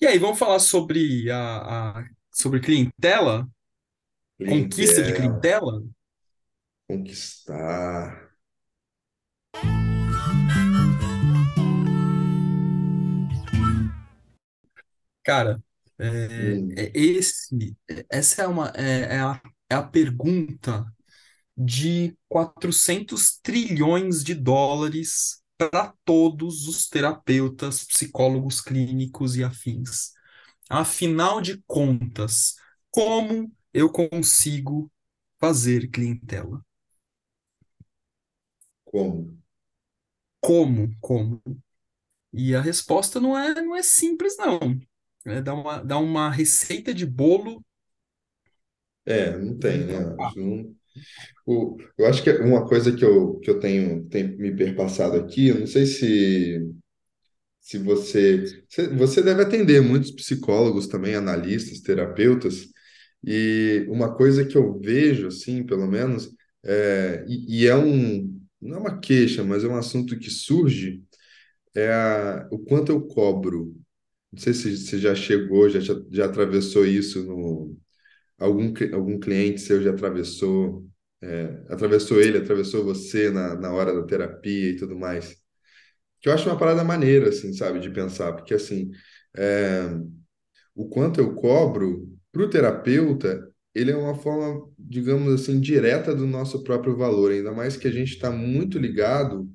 E aí, vamos falar sobre a, a- sobre clientela, conquista de Clientela, clientela? conquistar. Cara, é, Hum, é esse, essa é uma é, é a, é a pergunta de 400 trilhões de dólares para todos os terapeutas, psicólogos clínicos e afins. Afinal de contas, como eu consigo fazer clientela? como? Como? Como? E a resposta não é, não é simples, não. É dar uma, dar uma receita de bolo. É, não tem, né? Então, que não- eu acho que é uma coisa que eu, que eu tenho, tenho me perpassado aqui, eu não sei se, se você, você. Deve atender muitos psicólogos também, analistas, terapeutas, e uma coisa que eu vejo, assim, pelo menos, é, e, e é um. Não é uma queixa, mas é um assunto que surge, é a, o quanto eu cobro. Não sei se você já chegou, já, já atravessou isso no algum, algum cliente seu já atravessou, é, atravessou ele, atravessou você na, na hora da terapia e tudo mais. Que eu acho uma parada maneira, assim, sabe, de pensar, porque assim, é, o quanto eu cobro para o terapeuta, ele é uma forma, digamos assim, direta do nosso próprio valor, ainda mais que a gente está muito ligado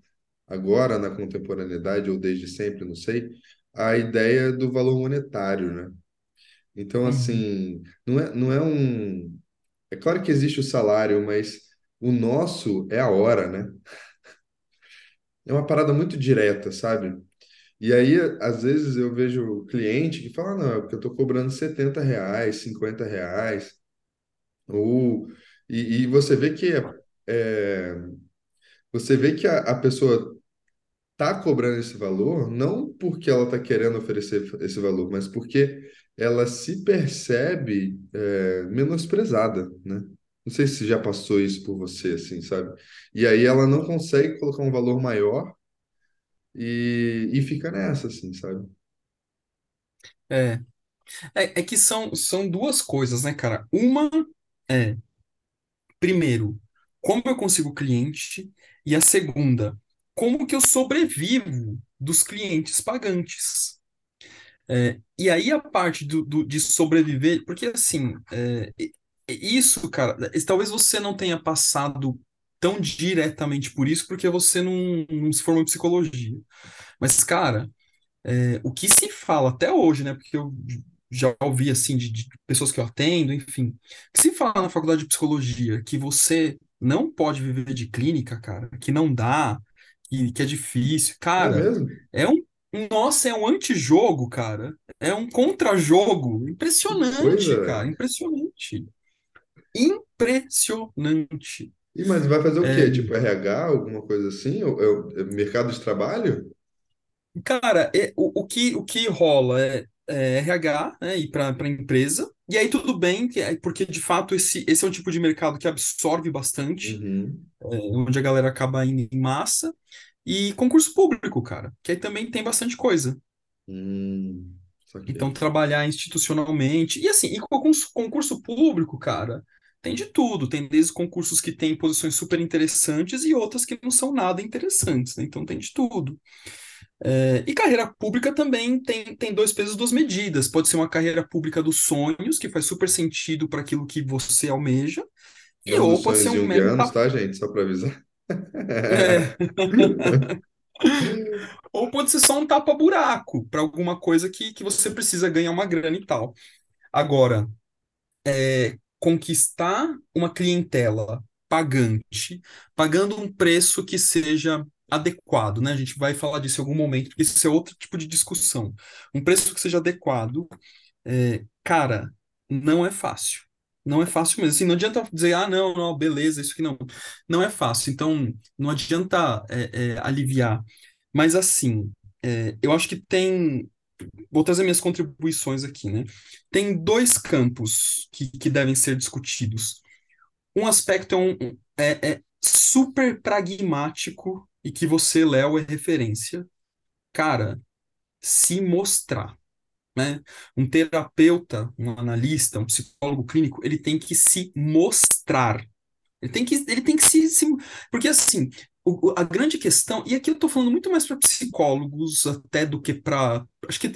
agora na contemporaneidade ou desde sempre, não sei, à ideia do valor monetário, né? Então, uhum. assim, não é, não é um. É claro que existe o salário, mas o nosso é a hora, né? É uma parada muito direta, sabe? E aí, às vezes, eu vejo cliente que fala, não, é porque eu tô cobrando 70 reais, 50 reais. Ou... E, e você vê que é, você vê que a, a pessoa tá cobrando esse valor não porque ela tá querendo oferecer esse valor, mas porque ela se percebe é, menosprezada, né? Não sei se já passou isso por você, assim, sabe? E aí ela não consegue colocar um valor maior e, e fica nessa, assim, sabe? É, é, é que são, são duas coisas, né, cara? Uma é, primeiro, como eu consigo cliente? E a segunda, como que eu sobrevivo dos clientes pagantes? É, e aí a parte do, do- de sobreviver, porque assim, é, isso, cara, é, talvez você não tenha passado tão diretamente por isso, porque você não, não se formou em psicologia. Mas, cara, é, o que se fala até hoje, né? Porque eu já ouvi assim de, de pessoas que eu atendo, enfim, o que se fala na faculdade de psicologia que você não pode viver de clínica, cara, que não dá, que, que é difícil, É cara, mesmo? é um, um- nossa, é um antijogo, cara, é um contra-jogo, impressionante, cara, velho. impressionante, impressionante. E mas vai fazer o É, quê? Tipo RH, alguma coisa assim? É é mercado de trabalho? Cara, é- o, o que, o que rola é, é RH, né, ir para a empresa, e aí tudo bem, que é- porque de fato esse, esse é um tipo de mercado que absorve bastante, Uhum. é, onde a galera acaba indo em massa, e concurso público, cara, que aí também tem bastante coisa. Hum, Então, trabalhar institucionalmente, e assim, e concurso, concurso público, cara, tem de tudo, tem desde concursos que têm posições super interessantes e outras que não são nada interessantes, né? Então tem de tudo. É, e carreira pública também tem, tem dois pesos, duas medidas. Pode ser uma carreira pública dos sonhos, que faz super sentido para aquilo que você almeja, e ou pode ser um mero tá, gente? Só para avisar. É, ou pode ser só um tapa-buraco para alguma coisa que, que você precisa ganhar uma grana e tal. Agora, é, conquistar uma clientela pagante, pagando um preço que seja adequado, né? A gente vai falar disso em algum momento, porque isso é outro tipo de discussão. Um preço que seja adequado É, cara, não é fácil. Não é fácil mesmo. Assim, não adianta dizer, ah, não, não, beleza, isso aqui não. Não é fácil. Então, não adianta é, é, aliviar. Mas, assim, é, eu acho que tem. Vou trazer minhas contribuições aqui, né? Tem dois campos que, que devem ser discutidos. Um aspecto é, um- é, é super pragmático e que você, Léo, é referência. Cara, se mostrar. Né? Um terapeuta, um analista, um psicólogo clínico, ele tem que se mostrar. Ele tem que, ele tem que se, se porque assim, o- a grande questão, e aqui eu estou falando muito mais para psicólogos até do que para. Acho que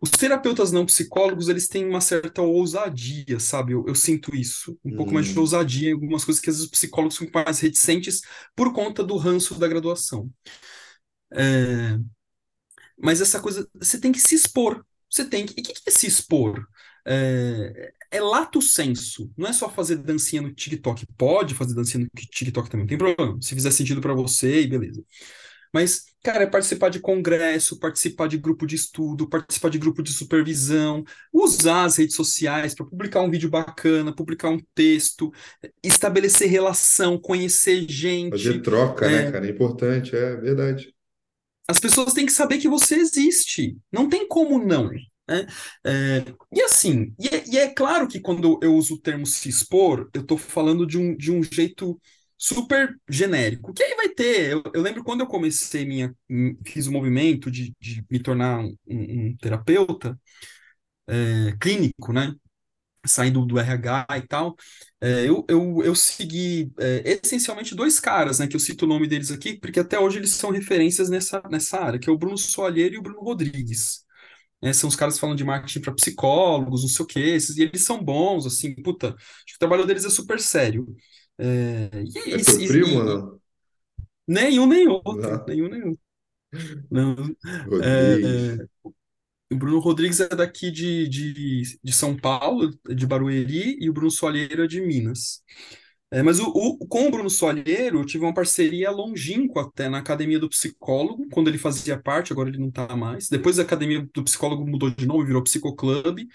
os terapeutas não psicólogos, eles têm uma certa ousadia, sabe? Eu, eu sinto isso. Um pouco mais de Hum, ousadia em algumas coisas que às vezes os psicólogos são mais reticentes por conta do ranço da graduação. É, mas essa coisa, você tem que se expor. Você tem que. E o que que é se expor? É, é lato sensu. Não é só fazer dancinha no TikTok. Pode fazer dancinha no TikTok também, não tem problema. Se fizer sentido para você, e beleza. Mas, cara, é participar de congresso, participar de grupo de estudo, participar de grupo de supervisão, usar as redes sociais para publicar um vídeo bacana, publicar um texto, estabelecer relação, conhecer fazer gente. troca, né, É, cara? É importante, é verdade. As pessoas têm que saber que você existe. Não tem como não. né? É, e assim, e é, e é claro que quando eu uso o termo se expor, eu estou falando de um, de um jeito super genérico. Que aí vai ter. Eu, eu lembro quando eu comecei minha, fiz o movimento de, de me tornar um, um terapeuta é, clínico, né? Saindo do RH e tal, é, eu, eu, eu segui é, essencialmente dois caras, né? Que eu cito o nome deles aqui, porque até hoje eles são referências nessa, nessa área, que é o Bruno Soalheiro e o Bruno Rodrigues. É, são os caras que falam de marketing para psicólogos, não sei o quê, esses, e eles são bons, assim, puta, acho que o trabalho deles é super sério. É, e, É e, teu primo ou e- e não? nenhum nem outro, Não. nenhum nem outro. Não. Rodrigues. É, o Bruno Rodrigues é daqui de, de, de São Paulo, de Barueri, e o Bruno Soalheiro é de Minas. É, mas o, o- com o Bruno Soalheiro, eu tive uma parceria longínqua até na Academia do Psicólogo, quando ele fazia parte, agora ele não está mais. Depois a Academia do Psicólogo mudou de nome, virou Psicoclube.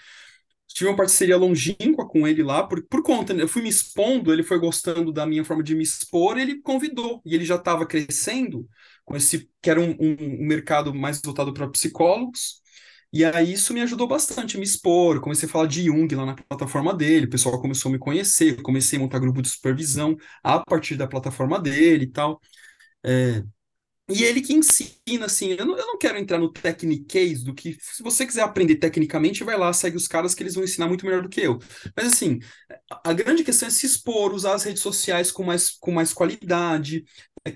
Tive uma parceria longínqua com ele lá, por, por conta, né? eu fui me expondo, ele foi gostando da minha forma de me expor, ele convidou, e ele já estava crescendo, com esse, que era um, um, um mercado mais voltado para psicólogos, e aí isso me ajudou bastante a me expor, comecei a falar de Jung lá na plataforma dele, o pessoal começou a me conhecer, comecei a montar grupo de supervisão a partir da plataforma dele e tal. É, e ele que ensina, assim, eu não, eu não quero entrar no techniquez do que, se você quiser aprender tecnicamente, vai lá, segue os caras que eles vão ensinar muito melhor do que eu. Mas, assim, a, a grande questão é se expor, usar as redes sociais com mais, com mais qualidade.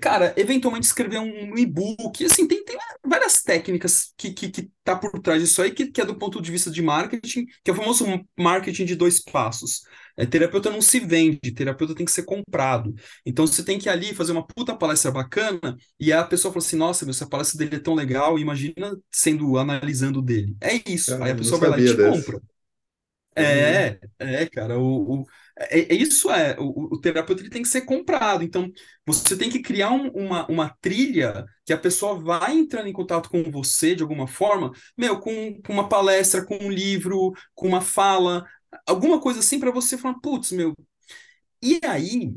Cara, eventualmente escrever um, e-book, assim, tem, tem várias técnicas que, que, que tá por trás disso aí, que, que é do ponto de vista de marketing, que é o famoso marketing de dois passos. É, terapeuta não se vende, terapeuta tem que ser comprado. Então, você tem que ir ali fazer uma puta palestra bacana, e a pessoa fala assim: Nossa, meu, essa palestra dele é tão legal, imagina sendo analisando dele. É isso. Aí a pessoa vai lá e te dessa. compra. É, é, cara, o, o- é, é isso é, o, o terapeuta ele tem que ser comprado. Então, você tem que criar um- uma, uma trilha que a pessoa vai entrando em contato com você de alguma forma, meu, com, com uma palestra, com um livro, com uma fala, alguma coisa assim para você falar, putz, meu. E aí,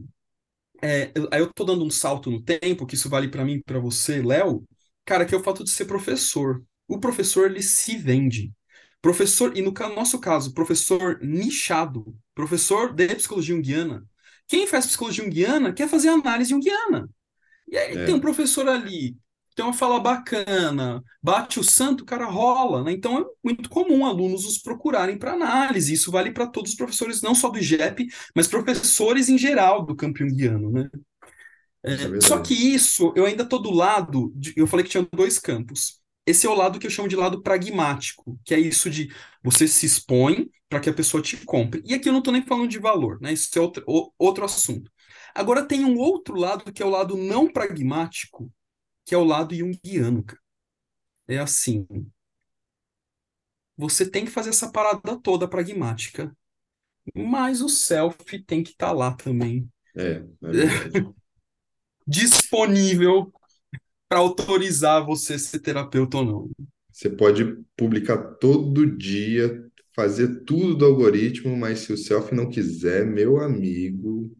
é, eu, eu tô dando um salto no tempo, que isso vale para mim, para você, Léo, cara, que é o fato de ser professor. O professor, ele se vende. Professor, e no nosso caso, professor nichado, professor de psicologia junguiana. Quem faz psicologia junguiana quer fazer análise junguiana. E aí tem um É, professor ali, tem uma fala bacana, bate o santo, o cara rola, né? Então é muito comum alunos os procurarem para análise. Isso vale para todos os professores, não só do IGEP, mas professores em geral do campo junguiano, né? é É, só que isso, eu ainda tô do lado, de- eu falei que tinha dois campos. Esse é o lado que eu chamo de lado pragmático, que é isso de você se expõe para que a pessoa te compre. E aqui eu não tô nem falando de valor, né? Isso é outro, o- outro assunto. Agora tem um outro lado que é o lado não pragmático, que é o lado junguiano, cara. É assim, você tem que fazer essa parada toda pragmática, mas o self tem que estar lá também, É, é disponível para autorizar você ser terapeuta ou não. Você pode publicar todo dia, fazer tudo do algoritmo, mas se o selfie não quiser, meu amigo,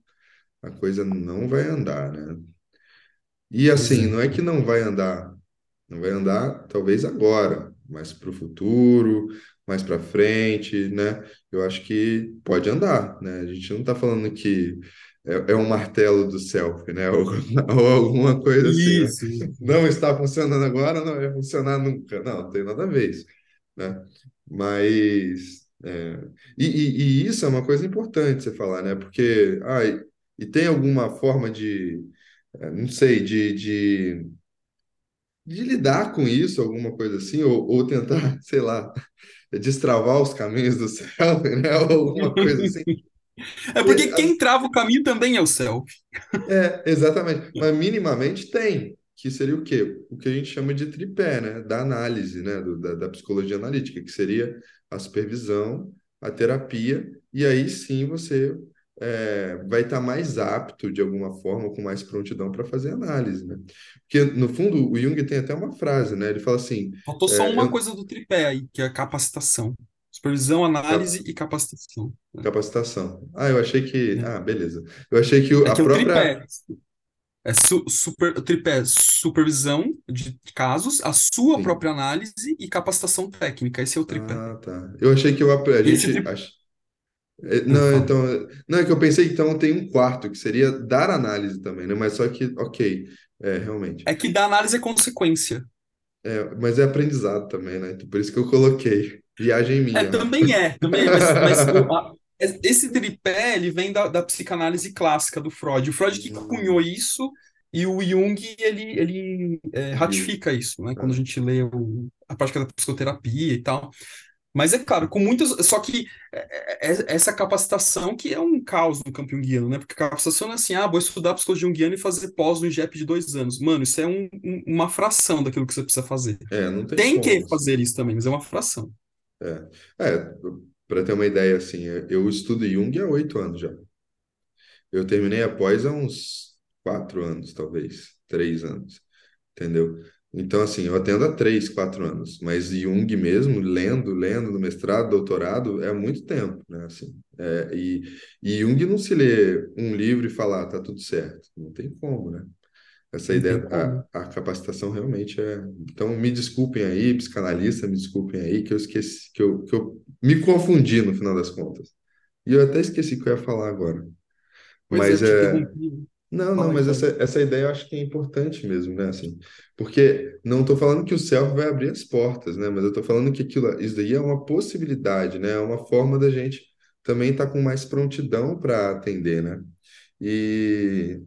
a coisa não vai andar, né? E assim, é. não é que não vai andar, não vai andar talvez agora, mas para o futuro, mais para frente, né? Eu acho que pode andar, né? A gente não está falando que é, é um martelo do selfie, né? Ou, ou alguma coisa assim, né? Isso, isso. Não está funcionando agora, não vai funcionar nunca. Não, não tem nada a ver isso. né? Mas é, e, e- e isso é uma coisa importante você falar, né? Porque ah, e, e tem alguma forma de, eh, não sei, de, de, de lidar com isso, alguma coisa assim, ou, ou tentar, sei lá, destravar os caminhos do céu, né? Ou alguma coisa assim. É E, porque quem trava o caminho também é o céu. É, exatamente. Mas minimamente tem, que seria o quê? O que a gente chama de tripé, né? Da análise, né? Do- da, da psicologia analítica, que seria a supervisão, a terapia, e aí sim você é, vai estar mais apto, de alguma forma, com mais prontidão para fazer análise, né? Porque, no fundo, o Jung tem até uma frase, né? Ele fala assim, Faltou só é, uma eu- coisa do tripé aí, que é a capacitação. Supervisão, análise e capacitação. capacitação. Ah, eu achei que... É, Ah, beleza. Eu achei que o- é a que o própria... tripé. É su- super, o tripé, é supervisão de casos, a sua Sim. própria análise e capacitação técnica. Esse é o tripé. Ah, tá. Eu achei que eu, a gente... ach- É, Não, então, não é que eu pensei, então tem um quarto, que seria dar análise também, né? Mas só que, ok, é, realmente. É que da análise é consequência. É, mas é aprendizado também, né? Então, por isso que eu coloquei. Viagem É, minha, ó. também é, também é, mas, mas o- a- esse tripé, ele vem da, da psicanálise clássica do Freud. O Freud que Hum, cunhou isso e o Jung, ele, ele é, ratifica isso, né? Quando a Ah, gente lê o- a prática da psicoterapia e tal. Mas é claro, com muitas. Só que é, é- é essa capacitação que é um caos no campo junguiano, né? Porque capacitação não é assim, ah, vou estudar psicologia junguiana e fazer pós no IGEP de dois anos. Mano, isso é um- um- uma fração daquilo que você precisa fazer. é, tem que como, assim. fazer isso também, mas é uma fração. É, é para ter uma ideia, assim, eu estudo Jung há oito anos já. Eu terminei a pós há uns quatro anos, talvez, três anos. entendeu? Então, assim, eu atendo há três, quatro anos, mas Jung mesmo, lendo, lendo no mestrado, doutorado, é muito tempo, né? Assim, é, e, e Jung não se lê um livro e fala, ah, tá tudo certo. Não tem como, né? Essa ideia, a, a capacitação realmente é. Então, me desculpem aí, psicanalista, me desculpem aí, que eu esqueci, que eu, que eu me confundi no final das contas. E eu até esqueci o que eu ia falar agora. É, Mas te é. Não, não, mas essa, essa ideia eu acho que é importante mesmo, né? Assim, porque não estou falando que o self vai abrir as portas, né? Mas eu estou falando que aquilo, isso daí é uma possibilidade, né? É uma forma da gente também estar com mais prontidão para atender, né? E,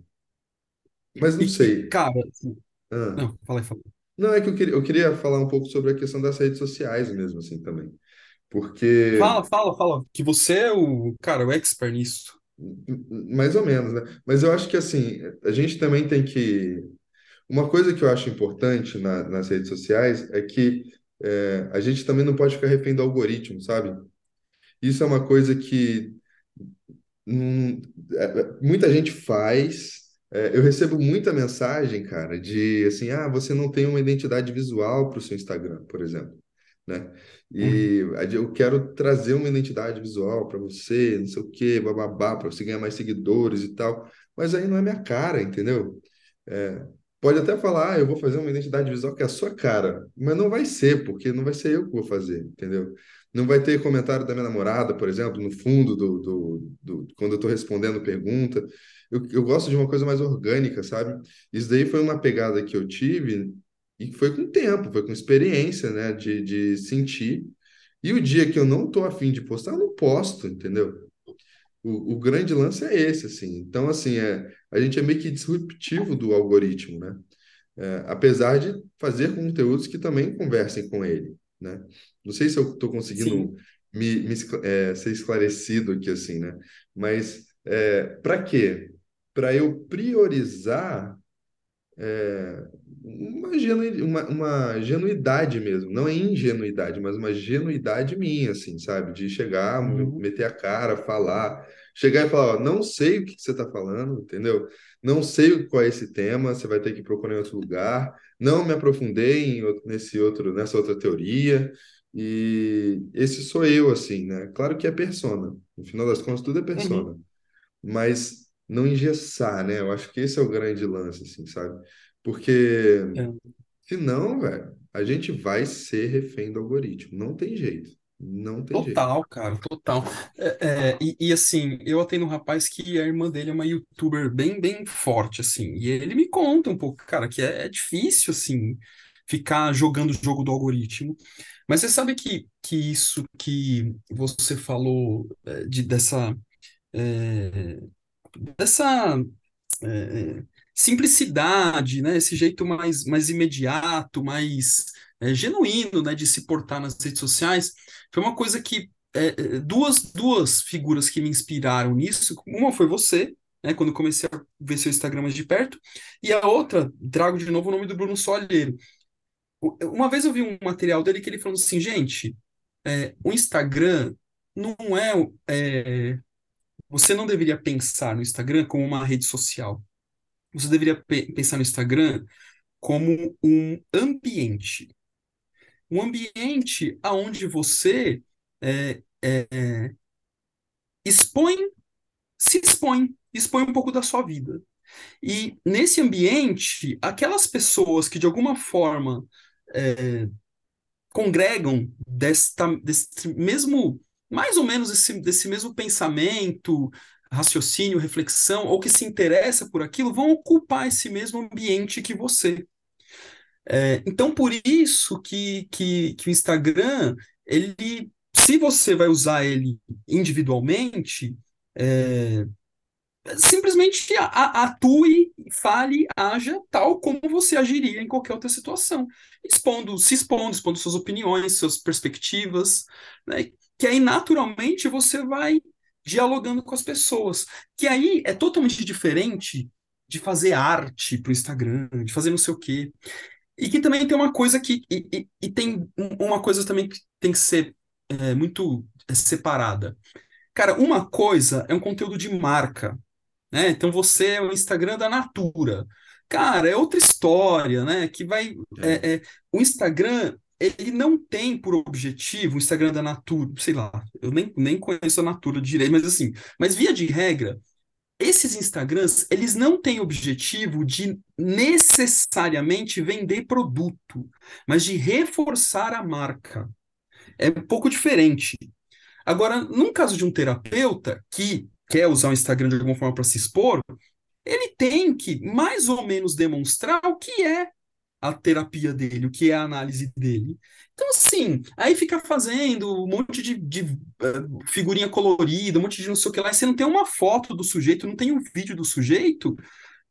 mas não E, sei. cara, assim, Ah, não, fala aí, fala aí. não, é que eu queria, eu queria falar um pouco sobre a questão das redes sociais mesmo, assim, também. Porque, Fala, fala, fala. Que você é o, cara, o expert nisso. mais ou menos, né? Mas eu acho que, assim, a gente também tem que Uma coisa que eu acho importante na- nas redes sociais é que é, a gente também não pode ficar refém do algoritmo, sabe? Isso é uma coisa que hum, é, é, muita gente faz. É, eu recebo muita mensagem, cara, de assim, ah, você não tem uma identidade visual para o seu Instagram, por exemplo, né? Uhum. E aí eu quero trazer uma identidade visual para você, não sei o quê, bababá, para você ganhar mais seguidores e tal. Mas aí não é minha cara, entendeu? É, pode até falar, ah, eu vou fazer uma identidade visual que é a sua cara, mas não vai ser, porque não vai ser eu que vou fazer, entendeu? Não vai ter comentário da minha namorada, por exemplo, no fundo do, do, do- quando eu estou respondendo pergunta. Eu, eu gosto de uma coisa mais orgânica, sabe? Isso daí foi uma pegada que eu tive e foi com tempo, foi com experiência, né? De, de sentir. E o dia que eu não tô afim de postar, eu não posto, entendeu? O, o grande lance é esse, assim. Então, assim, é, a gente é meio que disruptivo do algoritmo, né? É, apesar de fazer conteúdos que também conversem com ele, né? Não sei se eu estou conseguindo me, me é, ser esclarecido aqui, assim, né? Mas é, para quê? Para eu priorizar uma, genu, uma, uma genuidade mesmo, não é ingenuidade, mas uma genuidade minha, assim, sabe? De chegar, Uhum. meter a cara, falar, chegar e falar, ó, não sei o que que você está falando, entendeu? Não sei qual é esse tema, você vai ter que procurar em outro lugar. Não me aprofundei em nesse outro, nessa outra teoria. E esse sou eu, assim, né? Claro que é persona. No final das contas, tudo é Uhum. persona mas não engessar, né? Eu acho que esse é o grande lance, assim, sabe? Porque É. senão, velho, a gente vai ser refém do algoritmo. Não tem jeito. Não tem jeito. Total, cara, total. É, é, e, e, assim, eu atendo um rapaz que a irmã dele é uma youtuber bem, bem forte, assim, e ele me conta um pouco, cara, que é, é difícil, assim, ficar jogando o jogo do algoritmo. Mas você sabe que, que isso que você falou é, de, dessa, é, dessa é, simplicidade, né? Esse jeito mais, mais imediato, mais é, genuíno, né? De se portar nas redes sociais, foi uma coisa que é, é, duas, duas figuras que me inspiraram nisso. Uma foi você, né, quando comecei a ver seu Instagram mais de perto, e a outra, trago de novo o nome do Bruno Soalheiro. Uma vez eu vi um material dele que ele falou assim, gente, é, o Instagram não é, é, Você não deveria pensar no Instagram como uma rede social. Você deveria pe pensar no Instagram como um ambiente. Um ambiente aonde você é, é, expõe, se expõe, expõe um pouco da sua vida. E nesse ambiente, aquelas pessoas que de alguma forma é, congregam desta, desse mesmo, mais ou menos esse, desse mesmo pensamento, raciocínio, reflexão, ou que se interessa por aquilo, vão ocupar esse mesmo ambiente que você. É, então, por isso que, que, que o Instagram, ele, se você vai usar ele individualmente, é, simplesmente atue, fale, haja tal como você agiria em qualquer outra situação, expondo, se expondo, expondo suas opiniões, suas perspectivas, né? Que aí naturalmente você vai dialogando com as pessoas, que aí é totalmente diferente de fazer arte para o Instagram, de fazer não sei o quê. E que também tem uma coisa que e, e, e tem uma coisa também que tem que ser é, muito separada. Cara, uma coisa é um conteúdo de marca, né? Então você é o Instagram da Natura. Cara, é outra história, né? Que vai. É. É, é, o Instagram, ele não tem por objetivo, o Instagram da Natura, sei lá, eu nem, nem conheço a Natura direito, mas assim, mas via de regra, esses Instagrams, eles não têm objetivo de necessariamente vender produto, mas de reforçar a marca. É um pouco diferente. Agora, num caso de um terapeuta que quer usar o Instagram de alguma forma para se expor, ele tem que mais ou menos demonstrar o que é a terapia dele, o que é a análise dele. Então, assim, aí fica fazendo um monte de, de uh, figurinha colorida, um monte de não sei o que lá, e você não tem uma foto do sujeito, não tem um vídeo do sujeito,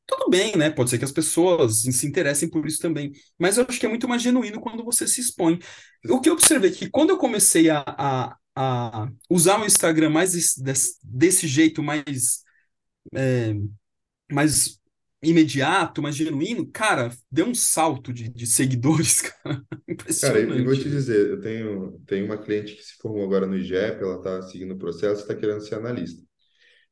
tudo bem, né? Pode ser que as pessoas se interessem por isso também. Mas eu acho que é muito mais genuíno quando você se expõe. O que eu observei é que quando eu comecei a, a, a usar o Instagram mais desse, desse jeito, mais, é, mais imediato, mais genuíno, cara, deu um salto de, de seguidores, cara. Cara, e vou te Impressionante. dizer, eu tenho, tenho uma cliente que se formou agora no IGEP, ela está seguindo o processo, está querendo ser analista.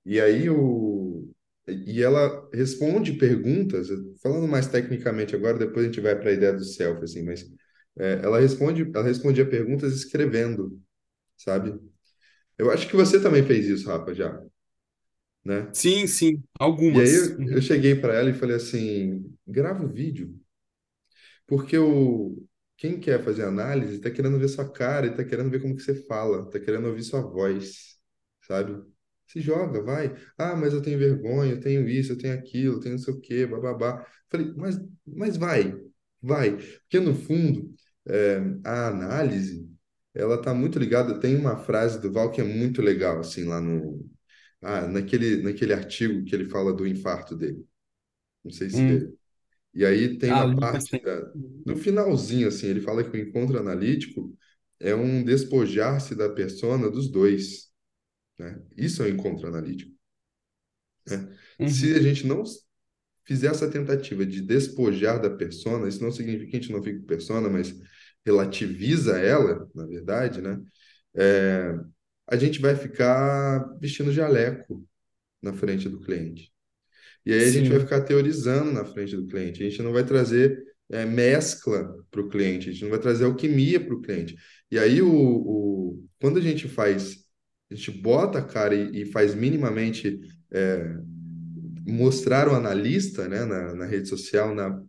E aí o e ela responde perguntas, falando mais tecnicamente agora, depois a gente vai para a ideia do selfie, assim, mas é, ela responde, ela respondia perguntas escrevendo, sabe? Eu acho que você também fez isso, Rafa, já, né? Sim, sim, E aí algumas. eu, eu Uhum. cheguei para ela e falei assim, grava o vídeo, porque o quem quer fazer análise está querendo ver sua cara, está querendo ver como que você fala, está querendo ouvir sua voz, sabe? Se joga, vai. Ah, mas eu tenho vergonha, eu tenho isso, eu tenho aquilo, eu tenho não sei o quê, bababá. Falei, mas, mas vai, vai. Porque no fundo, é, a análise, ela está muito ligada. Tem uma frase do Val que é muito legal, assim, lá no, ah, naquele, naquele artigo que ele fala do infarto dele. Não sei Hum. se e aí tem Ah, uma faz parte da, no finalzinho, assim, ele fala que o encontro analítico é um despojar-se da persona dos dois, né? Isso é o encontro analítico, né? Se Uhum. a gente não fizer essa tentativa de despojar da persona, isso não significa que a gente não fique com persona, mas relativiza ela, na verdade, né? É, a gente vai ficar vestindo jaleco na frente do cliente. E aí a gente vai ficar teorizando na frente do cliente. A gente não vai trazer é, mescla para o cliente, a gente não vai trazer alquimia para o cliente. E aí, o, o, quando a gente faz, a gente bota a cara e, e faz minimamente é, mostrar o analista né, na, na rede social, na,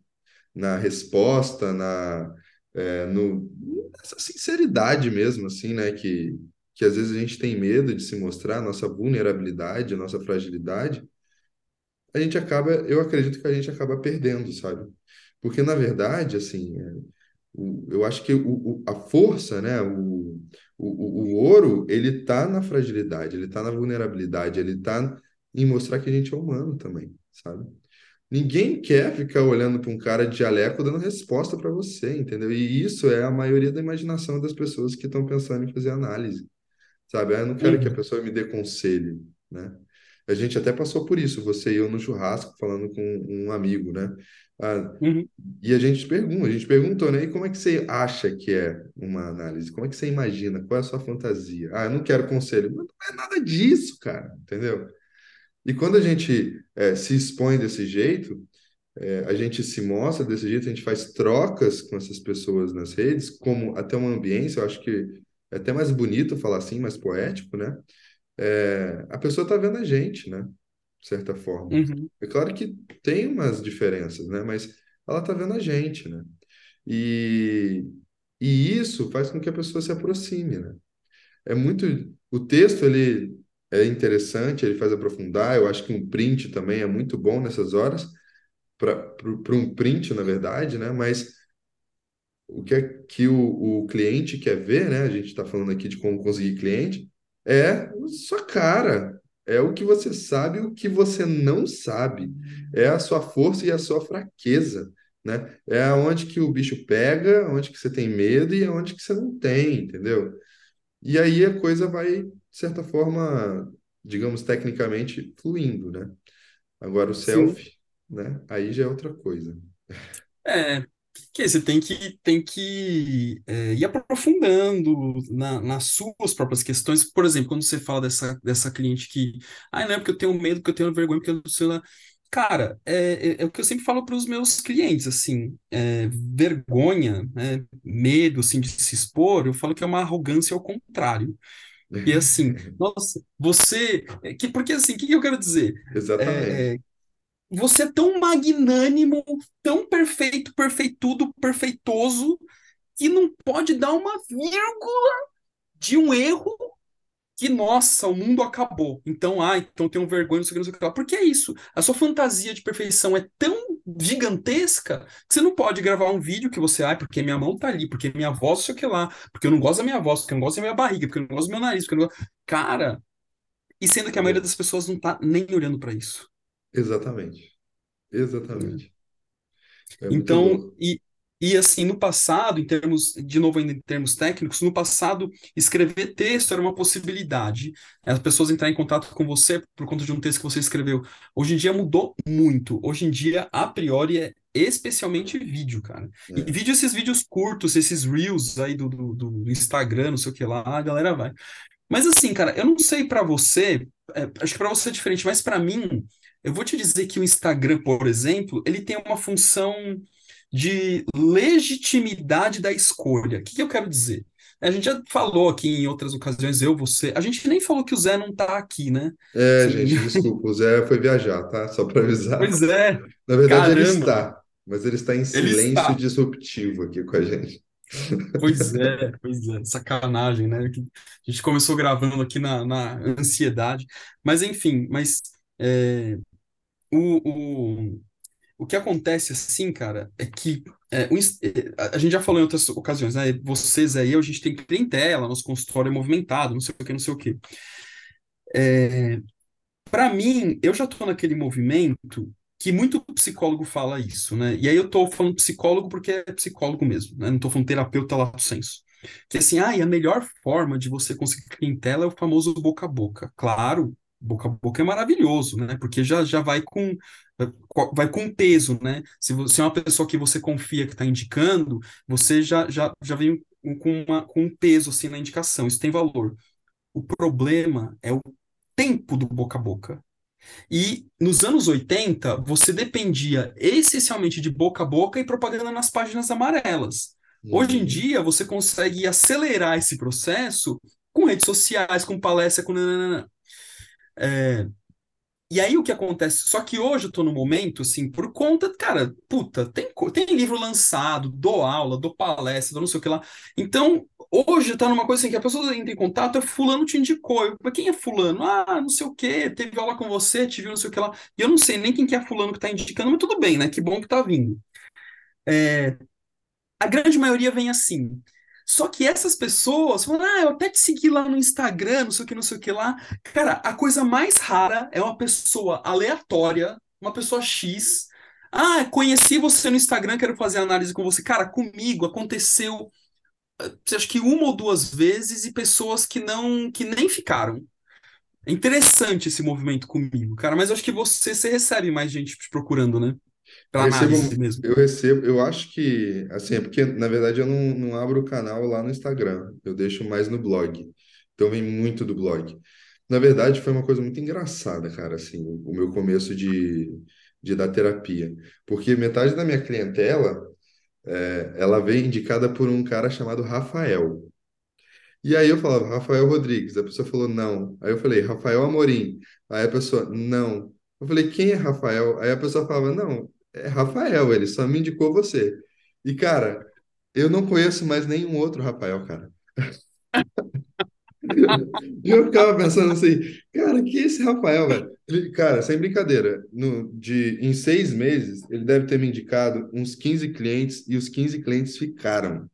na resposta, na, é, no, nessa sinceridade mesmo, assim, né? Que, que às vezes a gente tem medo de se mostrar, a nossa vulnerabilidade, a nossa fragilidade a gente acaba, eu acredito que a gente acaba perdendo, sabe? Porque, na verdade, assim, é, eu acho que o- a força, né? O, o, o ouro, ele tá na fragilidade, ele tá na vulnerabilidade, ele tá em mostrar que a gente é humano também, sabe? Ninguém quer ficar olhando para um cara de jaleco dando resposta para você, entendeu? E isso é a maioria da imaginação das pessoas que estão pensando em fazer análise, sabe? Ah, eu não quero que a Uhum, pessoa me dê conselho, né? A gente até passou por isso, você e eu no churrasco falando com um amigo, né? Ah, uhum, e a gente pergunta, a gente perguntou, né? E como é que você acha que é uma análise? Como é que você imagina? Qual é a sua fantasia? Ah, eu não quero conselho. Mas não é nada disso, cara, entendeu? E quando a gente eh, se expõe desse jeito, eh, a gente se mostra desse jeito, a gente faz trocas com essas pessoas nas redes, como até uma ambiência, eu acho que é até mais bonito falar assim, mais poético, né? É, a pessoa está vendo a gente, né? De certa forma. uhum, É claro que tem umas diferenças, né? Mas ela está vendo a gente, né? E, e isso faz com que a pessoa se aproxime, né? É muito. O texto, ele é interessante, ele faz aprofundar. Eu acho que um print também é muito bom nessas horas, para um print, na verdade, né? Mas o que é que o, o cliente quer ver, né? A gente está falando aqui de como conseguir cliente, é sua cara, é o que você sabe e o que você não sabe, é a sua força e a sua fraqueza, né? É aonde que o bicho pega, onde que você tem medo e aonde que você não tem, entendeu? E aí a coisa vai, de certa forma, digamos, tecnicamente, fluindo, né? Agora o sim. selfie, né? Aí já é outra coisa. É, que você tem que, tem que é, ir aprofundando na- nas suas próprias questões. Por exemplo, quando você fala dessa, dessa cliente que, ah, não é porque eu tenho medo, porque eu tenho vergonha, porque eu não sei lá. Cara, é, é, é o que eu sempre falo para os meus clientes, assim, é, vergonha, né, medo, assim, de se expor, eu falo que é uma arrogância ao contrário. E assim, nossa, você, é que, porque assim, o que que eu quero dizer? É, Exatamente. Você é tão magnânimo, tão perfeito, perfeitudo, perfeitoso, que não pode dar uma vírgula de um erro que, nossa, o mundo acabou. Então, ah, então tenho vergonha, não sei o que, não sei o que lá. Porque é isso. A sua fantasia de perfeição é tão gigantesca que você não pode gravar um vídeo que você, ah, porque minha mão tá ali, porque minha voz, não sei o que lá, porque eu não gosto da minha voz, porque eu não gosto da minha barriga, porque eu não gosto do meu nariz, porque eu não gosto... Cara, e sendo que a maioria das pessoas não tá nem olhando para isso. Exatamente. né? Exatamente. É Então, e, e assim, no passado, em termos, de novo ainda em termos técnicos, no passado, escrever texto era uma possibilidade. As pessoas entrarem em contato com você por conta de um texto que você escreveu. Hoje em dia mudou muito. Hoje em dia, a priori, é especialmente vídeo, cara. E É. vídeo, esses vídeos curtos, esses reels aí do, do, do Instagram, não sei o que lá, a galera vai. Mas assim, cara, eu não sei pra você, é, acho que pra você é diferente, mas pra mim, eu vou te dizer que o Instagram, por exemplo, ele tem uma função de legitimidade da escolha. O que que eu quero dizer? A gente já falou aqui em outras ocasiões, eu, você, a gente nem falou que o Zé não tá aqui, né? É, Assim, gente, desculpa, o Zé foi viajar, tá? Só para avisar. pois é, Na verdade, ele caramba, está, mas ele está em ele silêncio está. disruptivo aqui com a gente. Pois é, pois é, sacanagem, né? A gente começou gravando aqui na, na ansiedade, mas enfim, mas é, o, o, o que acontece assim, cara, é que é, o é, a gente já falou em outras ocasiões, né? Vocês aí, a gente tem clientela, nosso consultório é movimentado, não sei o que, não sei o que. Para mim, eu já estou naquele movimento que muito psicólogo fala isso, né? E aí eu estou falando psicólogo porque é psicólogo mesmo, né? Não estou falando terapeuta lato sensu. Que assim, ah, e a melhor forma de você conseguir clientela é o famoso boca a boca. Claro, boca a boca é maravilhoso, né? Porque já, já vai com vai com peso, né? Se você é uma pessoa que você confia que está indicando, você já, já, já vem com, uma, com um peso assim na indicação, isso tem valor. O problema é o tempo do boca a boca. E nos anos 80, você dependia essencialmente de boca a boca e propaganda nas páginas amarelas. Hoje em Uhum. dia, você consegue acelerar esse processo com redes sociais, com palestra, com. nananana. E aí o que acontece? Só que hoje eu tô no momento, assim, por conta, cara, puta, tem, tem livro lançado, dou aula, dou palestra, dou não sei o que lá. Então, hoje tá numa coisa assim que a pessoa entra em contato, é fulano te indicou. Eu, mas quem é fulano? Ah, não sei o quê, teve aula com você, te viu, não sei o que lá. E eu não sei nem quem que é fulano que tá indicando, mas tudo bem, né? Que bom que tá vindo. a grande maioria vem assim. Só que essas pessoas falam, ah, eu até te segui lá no Instagram, não sei o que, não sei o que lá. Cara, a coisa mais rara é uma pessoa aleatória, uma pessoa X. Ah, conheci você no Instagram, quero fazer análise com você. Cara, comigo aconteceu, eh, acho que uma ou duas vezes e pessoas que não, que nem ficaram. É interessante esse movimento comigo, cara, mas acho que você, você recebe mais gente te procurando, né? Eu recebo, mesmo. eu recebo, eu acho que, assim, é porque, na verdade, eu não, não abro o canal lá no Instagram, eu deixo mais no blog. Então, vem muito do blog. Na verdade, foi uma coisa muito engraçada, cara, assim, o meu começo de, de dar terapia. Porque metade da minha clientela, é, ela vem indicada por um cara chamado Rafael. E aí eu falava, Rafael Rodrigues. A pessoa falou, não. Aí eu falei, Rafael Amorim. Aí a pessoa, não. Eu falei, quem é Rafael? Aí a pessoa falava, não, é Rafael, ele só me indicou você. E, cara, eu não conheço mais nenhum outro Rafael, cara. E eu ficava pensando assim, cara, que é esse Rafael, velho? Ele, cara, sem brincadeira, no, de, em seis meses, ele deve ter me indicado uns 15 clientes e os 15 clientes ficaram,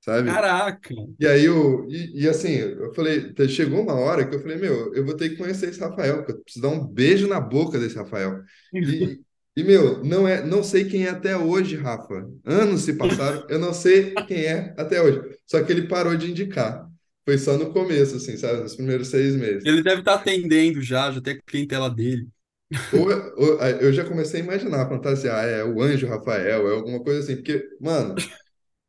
sabe? Caraca! E aí eu, e, e assim, eu falei, chegou uma hora que eu falei, meu, eu vou ter que conhecer esse Rafael, porque eu preciso dar um beijo na boca desse Rafael. E, e meu, não é, não sei quem é até hoje, Rafa. Anos se passaram, eu não sei quem é até hoje. Só que ele parou de indicar. Foi só no começo, assim, sabe? Nos primeiros seis meses. Ele deve estar atendendo já, já tem a clientela dele. Ou, ou- eu já comecei a imaginar, fantasiar, é o anjo Rafael, é alguma coisa assim, porque, mano,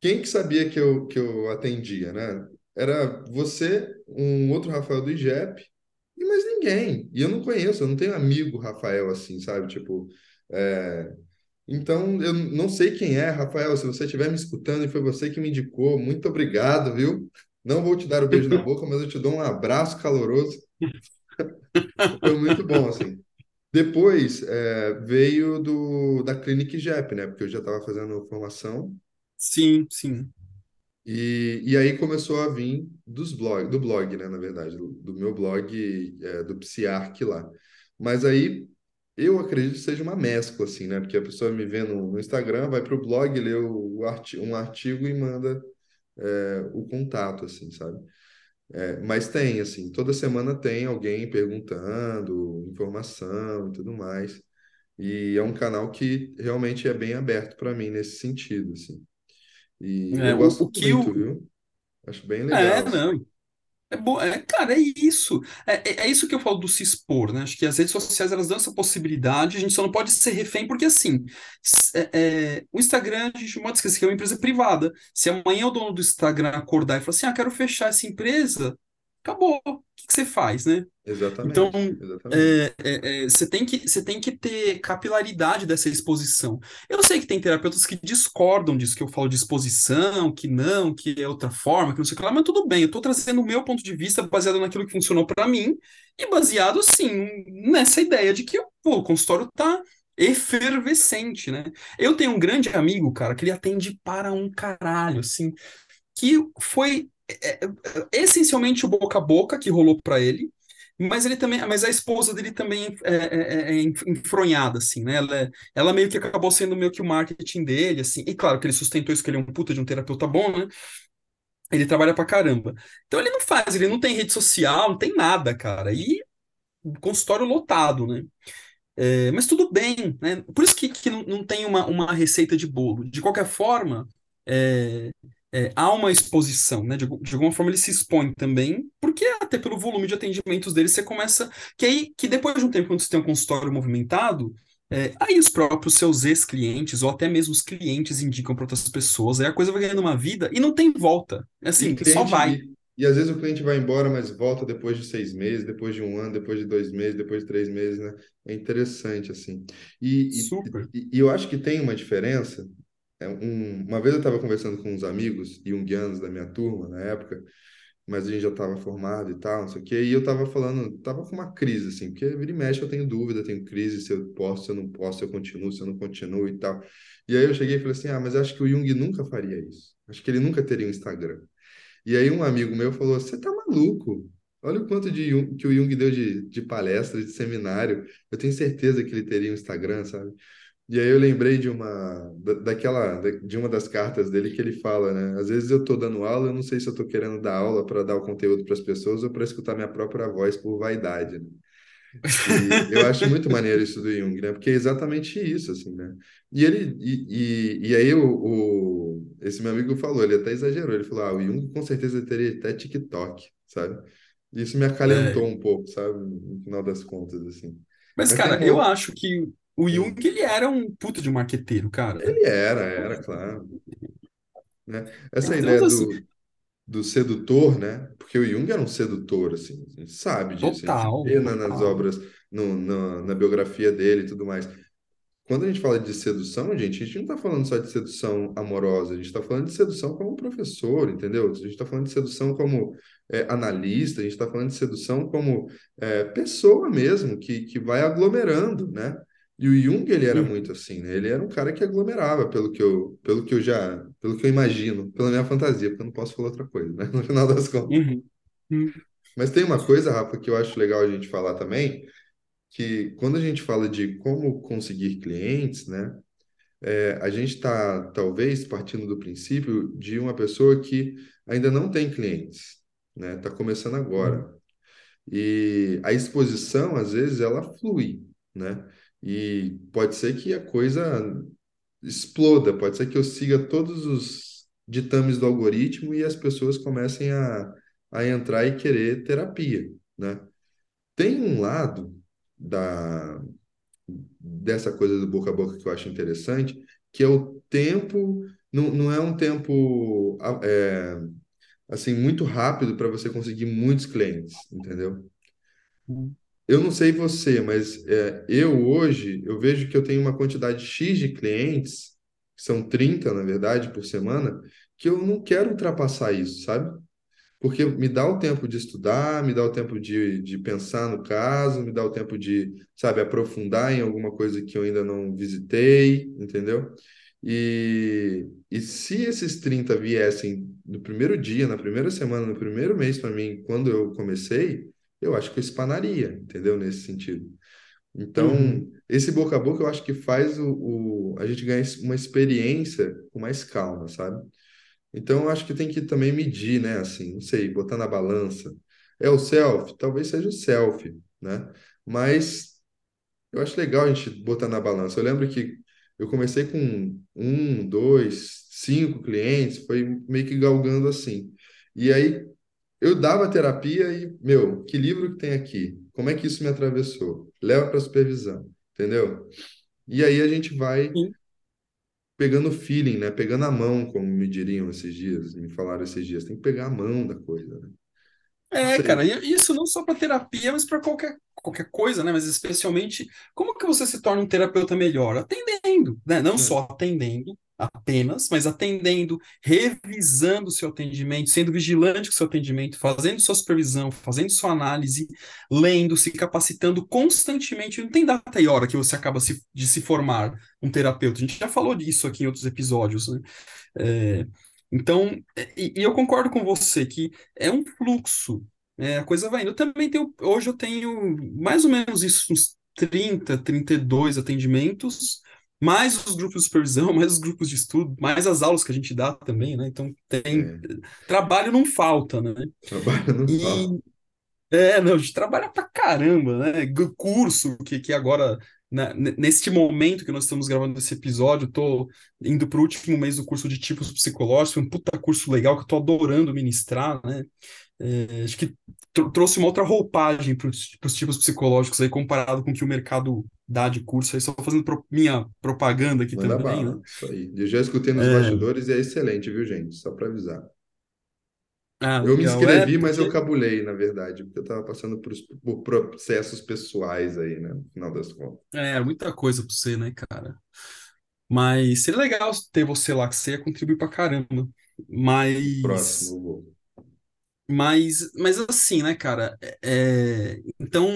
quem que sabia que eu, que eu atendia, né? Era você, um outro Rafael do IGEP e mais ninguém. E eu não conheço, eu não tenho amigo Rafael assim, sabe? Tipo, é, então eu não sei quem é, Rafael. Se você estiver me escutando e foi você que me indicou, muito obrigado, viu? Não vou te dar o beijo na boca, mas eu te dou um abraço caloroso. Foi muito bom, assim. Depois é, veio do, da Clínica IGEP, né? Porque eu já estava fazendo formação. Sim, sim. E, e aí começou a vir dos blog, do blog, né, na verdade, do, do meu blog, é, do Psiarc lá. Mas aí eu acredito que seja uma mescla, assim, né? Porque a pessoa me vê no, no Instagram, vai para o blog, lê o, o arti um artigo e manda é, o contato, assim, sabe? É, mas tem, assim, toda semana tem alguém perguntando, informação e tudo mais. E é um canal que realmente é bem aberto para mim nesse sentido, assim. E É, eu o, gosto o que muito, o. viu? Acho bem É, legal, assim. não. É, bo... é, cara, é isso. É, é, é isso que eu falo do se expor, né? Acho que as redes sociais elas dão essa possibilidade, a gente só não pode ser refém, porque assim, é, é, o Instagram, a gente não pode esquecer que é uma empresa privada. Se amanhã o dono do Instagram acordar e falar assim, ah, quero fechar essa empresa, acabou. O que que você faz, né? Então, Exatamente, exatamente. é, é, você tem que, você tem que ter capilaridade dessa exposição. Eu sei que tem terapeutas que discordam disso, que eu falo de exposição, que não, que é outra forma, que não sei o que lá, mas tudo bem, eu estou trazendo o meu ponto de vista baseado naquilo que funcionou para mim e baseado, assim, nessa ideia de que pô, o consultório tá efervescente, né? Eu tenho um grande amigo, cara, que ele atende para um caralho, assim, que foi é, é, essencialmente o boca a boca que rolou para ele, mas ele também, mas a esposa dele também é, é, é é enfronhada, assim, né? Ela, é- ela meio que acabou sendo meio que o marketing dele, assim. E claro que ele sustentou isso, que ele é um puta de um terapeuta bom, né? Ele trabalha pra caramba. Então ele não faz, ele não tem rede social, não tem nada, cara. E consultório lotado, né? É, mas tudo bem, né? Por isso que, que não, não tem uma, uma receita de bolo. De qualquer forma, é, é, há uma exposição, né? De, de alguma forma ele se expõe também, porque até pelo volume de atendimentos dele você começa. Que aí, que depois de um tempo, quando você tem um consultório movimentado, é, aí os próprios seus ex-clientes, ou até mesmo os clientes, indicam para outras pessoas, aí a coisa vai ganhando uma vida e não tem volta. É Assim, só vai. e, e às vezes o cliente vai embora, mas volta depois de seis meses, depois de um ano, depois de dois meses, depois de três meses, né? É interessante, assim. E, e e eu acho que tem uma diferença. É um, uma vez eu estava conversando com uns amigos junguianos da minha turma, na época, mas a gente já estava formado e tal, não sei o quê, e eu estava falando, estava com uma crise, assim, porque vira e mexe eu tenho dúvida, tenho crise se eu posso, se eu não posso, se eu continuo, se eu não continuo e tal. E aí eu cheguei e falei assim, ah, mas acho que o Jung nunca faria isso. Acho que ele nunca teria um Instagram. E aí um amigo meu falou, você tá maluco? Olha o quanto de Jung- que o Jung deu de, de palestra, de seminário. Eu tenho certeza que ele teria um Instagram, sabe? E aí eu lembrei de uma da- daquela da- de uma das cartas dele que ele fala, né? Às vezes eu estou dando aula, eu não sei se eu estou querendo dar aula para dar o conteúdo para as pessoas ou para escutar minha própria voz por vaidade, né? E eu acho muito maneiro isso do Jung, né? Porque é exatamente isso, assim, né? E ele e, e, e aí o, o- esse meu amigo falou, ele até exagerou, ele falou, ah, o Jung com certeza teria até TikTok, sabe? Isso me acalentou É, um pouco, sabe? No final das contas, assim. mas, Mas cara, eu acho que o Jung, ele era um puta de marqueteiro, cara. Ele era, era, claro, né? Essa Então, ideia assim, do, do sedutor, né? Porque o Jung era um sedutor, assim, a gente sabe disso, a gente total, vê nas total. obras, no, na, na biografia dele e tudo mais. Quando a gente fala de sedução, gente, a gente não está falando só de sedução amorosa, a gente está falando de sedução como professor, entendeu? A gente está falando de sedução como é, analista, a gente está falando de sedução como é, pessoa mesmo, que, que vai aglomerando, né? E o Jung, ele era muito Uhum, assim, né? Ele era um cara que aglomerava, pelo que eu, pelo que eu já, pelo que eu imagino, pela minha fantasia, porque eu não posso falar outra coisa, né? No final das contas. uhum, uhum, Mas tem uma coisa, Rafa, que eu acho legal a gente falar também, que quando a gente fala de como conseguir clientes, né? É, a gente está, talvez, partindo do princípio de uma pessoa que ainda não tem clientes, né? Está começando uhum, agora. E a exposição, às vezes, ela flui, né? E pode ser que a coisa exploda, pode ser que eu siga todos os ditames do algoritmo e as pessoas comecem a, a entrar e querer terapia, né? Tem um lado da, dessa coisa do boca a boca que eu acho interessante, que é o tempo, não, não é um tempo é, assim muito rápido para você conseguir muitos clientes, entendeu? uhum, Eu não sei você, mas é, eu hoje eu vejo que eu tenho uma quantidade X de clientes, que são 30 na verdade, por semana, que eu não quero ultrapassar isso, sabe? Porque me dá o tempo de estudar, me dá o tempo de, de pensar no caso, me dá o tempo de, sabe, aprofundar em alguma coisa que eu ainda não visitei, entendeu? E, e se esses 30 viessem no primeiro dia, na primeira semana, no primeiro mês para mim, quando eu comecei, eu acho que eu espanaria, entendeu? Nesse sentido. Então, uhum, esse boca a boca eu acho que faz o, o, a gente ganhar uma experiência com mais calma, sabe? Então, eu acho que tem que também medir, né? Assim, não sei, botar na balança. É o selfie? Talvez seja o selfie, né? Mas eu acho legal a gente botar na balança. Eu lembro que eu comecei com um, dois, cinco clientes, foi meio que galgando assim. E aí eu dava terapia e, meu, que livro que tem aqui? Como é que isso me atravessou? Leva para supervisão, entendeu? E aí a gente vai uhum. pegando feeling, né? Pegando a mão, como me diriam esses dias, me falaram esses dias. Tem que pegar a mão da coisa, né? É, cara, isso não só para terapia, mas para qualquer, qualquer coisa, né? Mas especialmente, como que você se torna um terapeuta melhor? Atendendo, né? Não É, só atendendo apenas, mas atendendo, revisando o seu atendimento, sendo vigilante com o seu atendimento, fazendo sua supervisão, fazendo sua análise, lendo, se capacitando constantemente. Não tem data e hora que você acaba se- de se formar um terapeuta. A gente já falou disso aqui em outros episódios, né? É, então, e, e eu concordo com você que é um fluxo, né? A coisa vai indo. Eu também tenho, hoje eu tenho mais ou menos isso, uns trinta, trinta e dois atendimentos, mais os grupos de supervisão, mais os grupos de estudo, mais as aulas que a gente dá também, né? Então, tem, é, trabalho não falta, né? trabalho não E, fala. é, não, a gente trabalha pra caramba, né? Curso, que, que agora, na- n- neste momento que nós estamos gravando esse episódio, tô indo pro último mês do curso de tipos psicológicos, um puta curso legal que eu tô adorando ministrar, né? É, acho que tro- trouxe uma outra roupagem para os tipos psicológicos aí, comparado com o que o mercado dá de curso, aí só fazendo pro- minha propaganda aqui Manda também, né? isso aí. Eu já escutei nos É, bastidores e é excelente, viu, gente? Só para avisar. ah, Eu me legal. É, inscrevi, mas eu porque cabulei, na verdade, porque eu estava passando por, por processos pessoais aí, né? No final das contas. é muita coisa para você, né, cara? Mas seria legal ter você lá, que você ia contribuir pra caramba. Próximo, Mas, eu vou. Mas, mas assim, né, cara? É, é, então,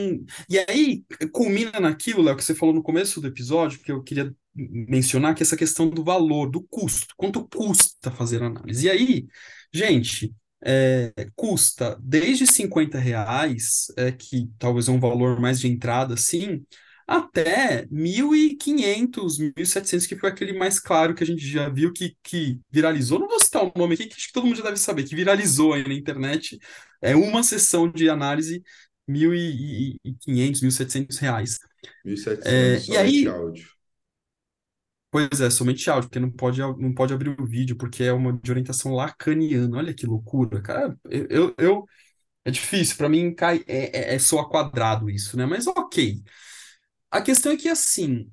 e aí culmina naquilo, Léo, que você falou no começo do episódio, que eu queria mencionar, que é essa questão do valor, do custo. Quanto custa fazer análise? E aí, gente, é, custa desde 50 reais, é, que talvez é um valor mais de entrada, assim, até 1.500, 1.700, que foi aquele mais claro que a gente já viu que, que viralizou. Não vou citar o nome aqui, que acho que todo mundo já deve saber, que viralizou aí na internet. É uma sessão de análise, 1.500, 1.700 reais. 1.700 É, e aí, áudio. pois é, somente áudio, porque não pode, não pode abrir o vídeo, porque é uma de orientação lacaniana. Olha que loucura, cara. Eu, eu, eu- é difícil, para mim cai, é, é, é soar quadrado isso, né? Mas ok. A questão é que, assim,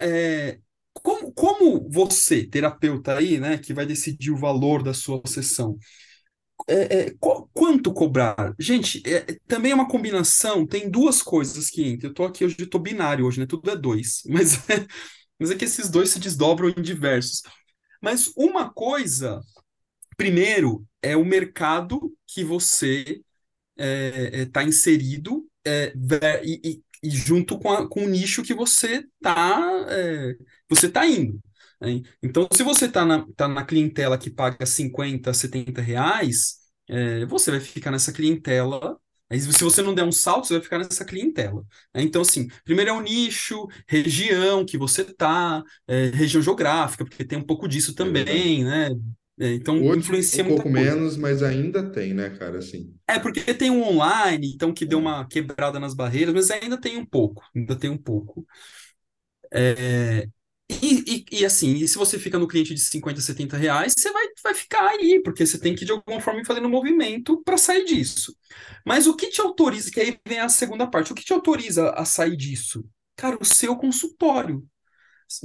é, como, como você, terapeuta aí, né, que vai decidir o valor da sua sessão, é, é, qu- quanto cobrar? Gente, é, é, também é uma combinação, tem duas coisas que entram. Eu tô aqui hoje, eu tô binário hoje, né? Tudo é dois. Mas é, mas é que esses dois se desdobram em diversos. Mas uma coisa, primeiro, é o mercado que você está inserido é, ver- e, e- e junto com, a- com o nicho que você está você tá indo. né? Então, se você está na, tá na clientela que paga 50, 70 reais, é, você vai ficar nessa clientela. Aí, se você não der um salto, você vai ficar nessa clientela. né? Então, assim, primeiro é o nicho, região que você tá, é, região geográfica, porque tem um pouco disso É também, né? É, então, Hoje, um influencia muita pouco coisa. menos, mas ainda tem, né, cara? Assim, É, porque tem um online, então que deu é. uma quebrada nas barreiras, mas ainda tem um pouco, ainda tem um pouco. É, e, e, e, assim, e se você fica no cliente de 50, 70 reais, você vai, vai ficar aí, porque você tem que de alguma forma ir fazendo um movimento para sair disso. Mas o que te autoriza, que aí vem a segunda parte, o que te autoriza a sair disso? Cara, o seu consultório.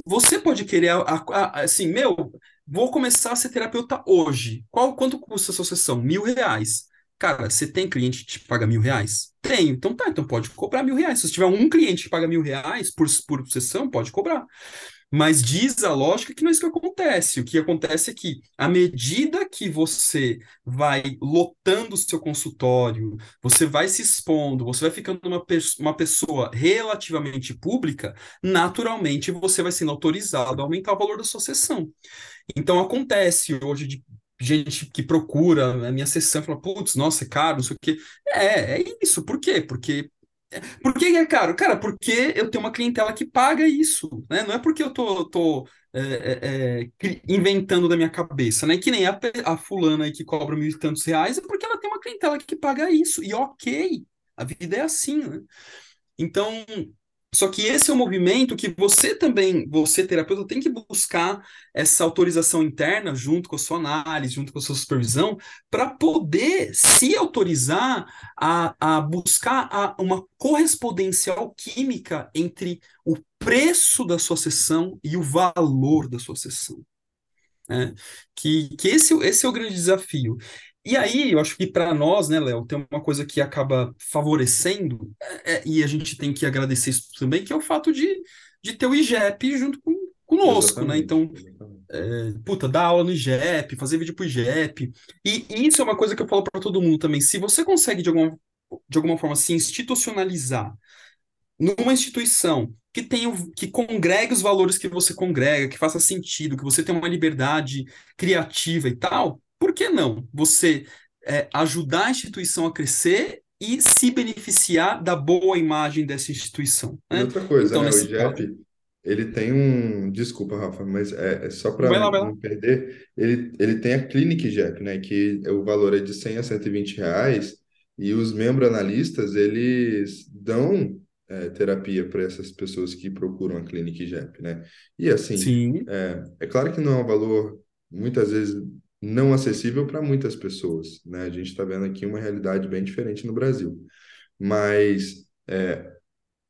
Você pode querer, a- a- assim, meu, vou começar a ser terapeuta hoje. Qual, quanto custa a sua sessão? Mil reais. Cara, você tem cliente que te paga mil reais? Tenho. Então tá, então pode cobrar mil reais. Se você tiver um cliente que paga mil reais por, por sessão, pode cobrar. Mas diz a lógica que não é isso que acontece. O que acontece é que, à medida que você vai lotando o seu consultório, você vai se expondo, você vai ficando uma, pe uma pessoa relativamente pública, naturalmente você vai sendo autorizado a aumentar o valor da sua sessão. Então acontece hoje de gente que procura a minha sessão e fala, putz, nossa, é caro, não sei o quê. É, é isso. Por quê? Porque por que é caro? Cara, porque eu tenho uma clientela que paga isso, né? Não é porque eu tô, tô é, é, é, inventando da minha cabeça, né? Que nem a, a fulana aí que cobra mil e tantos reais, é porque ela tem uma clientela que paga isso. E ok, a vida é assim, né? Então, só que esse é o movimento que você também, você terapeuta, tem que buscar essa autorização interna junto com a sua análise, junto com a sua supervisão, para poder se autorizar a, a buscar a, uma correspondência alquímica entre o preço da sua sessão e o valor da sua sessão né? Que, que esse, esse é o grande desafio. E aí, eu acho que para nós, né, Léo, tem uma coisa que acaba favorecendo, é- é- e a gente tem que agradecer isso também, que é o fato de, de ter o IGEP junto com, conosco, né? Exatamente, Então, exatamente. é, puta, dar aula no IGEP, fazer vídeo pro IGEP. E, e isso é uma coisa que eu falo para todo mundo também. Se você consegue, de alguma, de alguma forma, se institucionalizar numa instituição que tenha, o- que congregue os valores que você congrega, que faça sentido, que você tenha uma liberdade criativa e tal, por que não você é, ajudar a instituição a crescer e se beneficiar da boa imagem dessa instituição, E né? outra coisa, Então, né? O nesse caso, IGEP, ele tem um. Desculpa, Rafa, mas é, é só para lá, não perder. Ele, ele tem a Clinic IGEP, né? Que o valor é de 100 a 120 reais. E os membros analistas, eles dão é, terapia para essas pessoas que procuram a Clinic IGEP, né? E assim, Sim, é, é claro que não é um valor, muitas vezes, não acessível para muitas pessoas, né? A gente está vendo aqui uma realidade bem diferente no Brasil. Mas. é,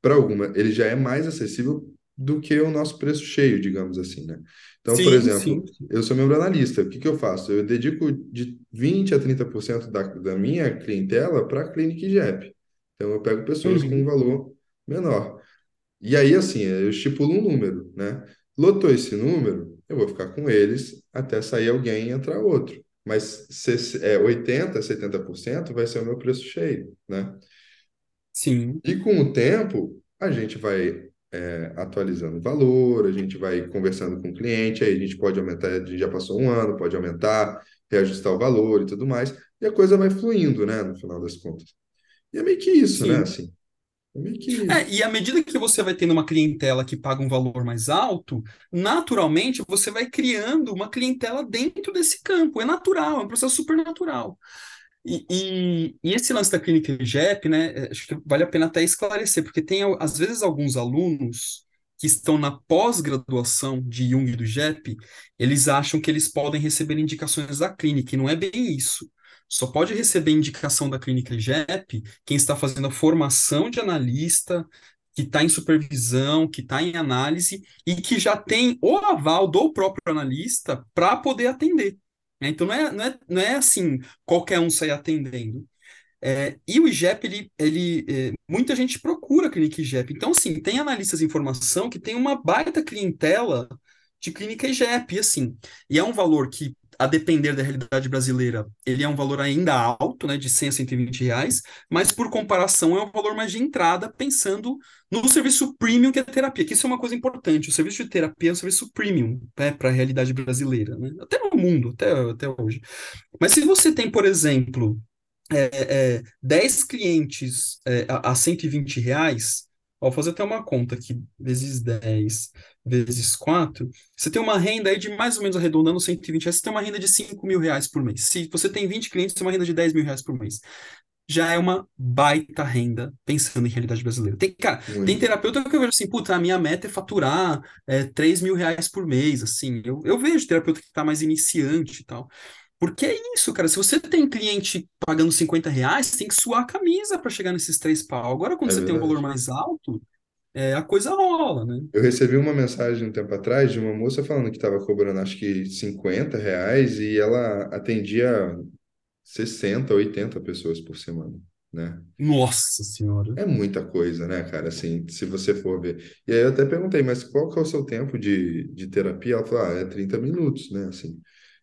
para alguma, ele já é mais acessível do que o nosso preço cheio, digamos assim, né? Então, por sim, exemplo, sim, eu sou membro analista, o que que eu faço? Eu dedico de 20 a 30% da, da minha clientela para a Clínica IGEP. Então, eu pego pessoas com um uhum, valor menor. E aí, assim, eu estipulo um número, né? Lotou esse número, eu vou ficar com eles até sair alguém e entrar outro. Mas se, é, 80, 70% vai ser o meu preço cheio, né? sim, E com o tempo, a gente vai é, atualizando o valor, a gente vai conversando com o cliente, aí a gente pode aumentar, a gente já passou um ano, pode aumentar, reajustar o valor e tudo mais, e a coisa vai fluindo, né, no final das contas. E é meio que isso, né, sim. assim. É e à medida que você vai tendo uma clientela que paga um valor mais alto, naturalmente você vai criando uma clientela dentro desse campo. É natural, é um processo super natural. E, e, e esse lance da clínica IGEP, né, é, acho que vale a pena até esclarecer, porque tem, às vezes, alguns alunos que estão na pós-graduação de Jung e do IGEP, eles acham que eles podem receber indicações da clínica, e não é bem isso. Só pode receber indicação da clínica IGEP quem está fazendo a formação de analista, que está em supervisão, que está em análise e que já tem o aval do próprio analista para poder atender. Né? Então não é, não, é, não é assim qualquer um sair atendendo. É, e o IGEP, ele, ele é, muita gente procura a clínica IGEP. Então, assim, tem analistas de informação que tem uma baita clientela de clínica IGEP, assim, e é um valor que a depender da realidade brasileira, ele é um valor ainda alto, né, de 100 a 120 reais, mas por comparação é um valor mais de entrada, pensando no serviço premium que é a terapia, que isso é uma coisa importante, o serviço de terapia é um serviço premium né, para a realidade brasileira, né, até no mundo, até, até hoje. Mas se você tem, por exemplo, é, é, 10 clientes é, a, a 120 reais, vou fazer até uma conta aqui, vezes 10, vezes 4, você tem uma renda aí de mais ou menos arredondando 120 reais, você tem uma renda de 5 mil reais por mês. Se você tem 20 clientes, você tem uma renda de 10 mil reais por mês. Já é uma baita renda pensando em realidade brasileira. Tem, cara, Muito. tem terapeuta que eu vejo assim, puta, a minha meta é faturar é, 3 mil reais por mês, assim. Eu, eu vejo terapeuta que está mais iniciante e tal. Porque é isso, cara. Se você tem cliente pagando 50 reais, você tem que suar a camisa para chegar nesses três pau. Agora, quando É você tem um valor verdade. mais alto, é, a coisa rola, né? Eu recebi uma mensagem um tempo atrás de uma moça falando que estava cobrando acho que 50 reais e ela atendia 60, 80 pessoas por semana, né? Nossa senhora. É muita coisa, né, cara? Assim, se você for ver. E aí eu até perguntei, mas qual que é o seu tempo de, de terapia? Ela falou, ah, é 30 minutos, né? Assim,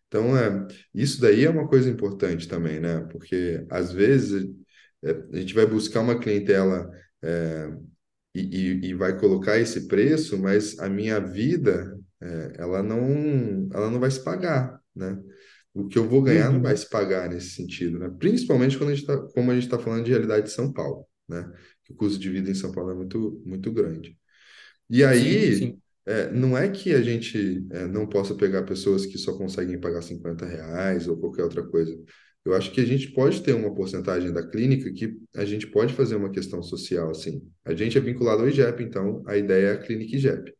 então, é, isso daí é uma coisa importante também, né? Porque às vezes é, a gente vai buscar uma clientela é, e, e, e vai colocar esse preço, mas a minha vida, é, ela não, ela não vai se pagar, né? O que eu vou ganhar não vai Uhum. se pagar nesse sentido, né? Principalmente quando a gente tá, como a gente está falando de realidade de São Paulo, né? Que o custo de vida em São Paulo é muito, muito grande. E Sim, aí, sim. é, não é que a gente é, não possa pegar pessoas que só conseguem pagar 50 reais ou qualquer outra coisa. Eu acho que a gente pode ter uma porcentagem da clínica que a gente pode fazer uma questão social, assim. A gente é vinculado ao IGEP, então a ideia é a clínica IGEP.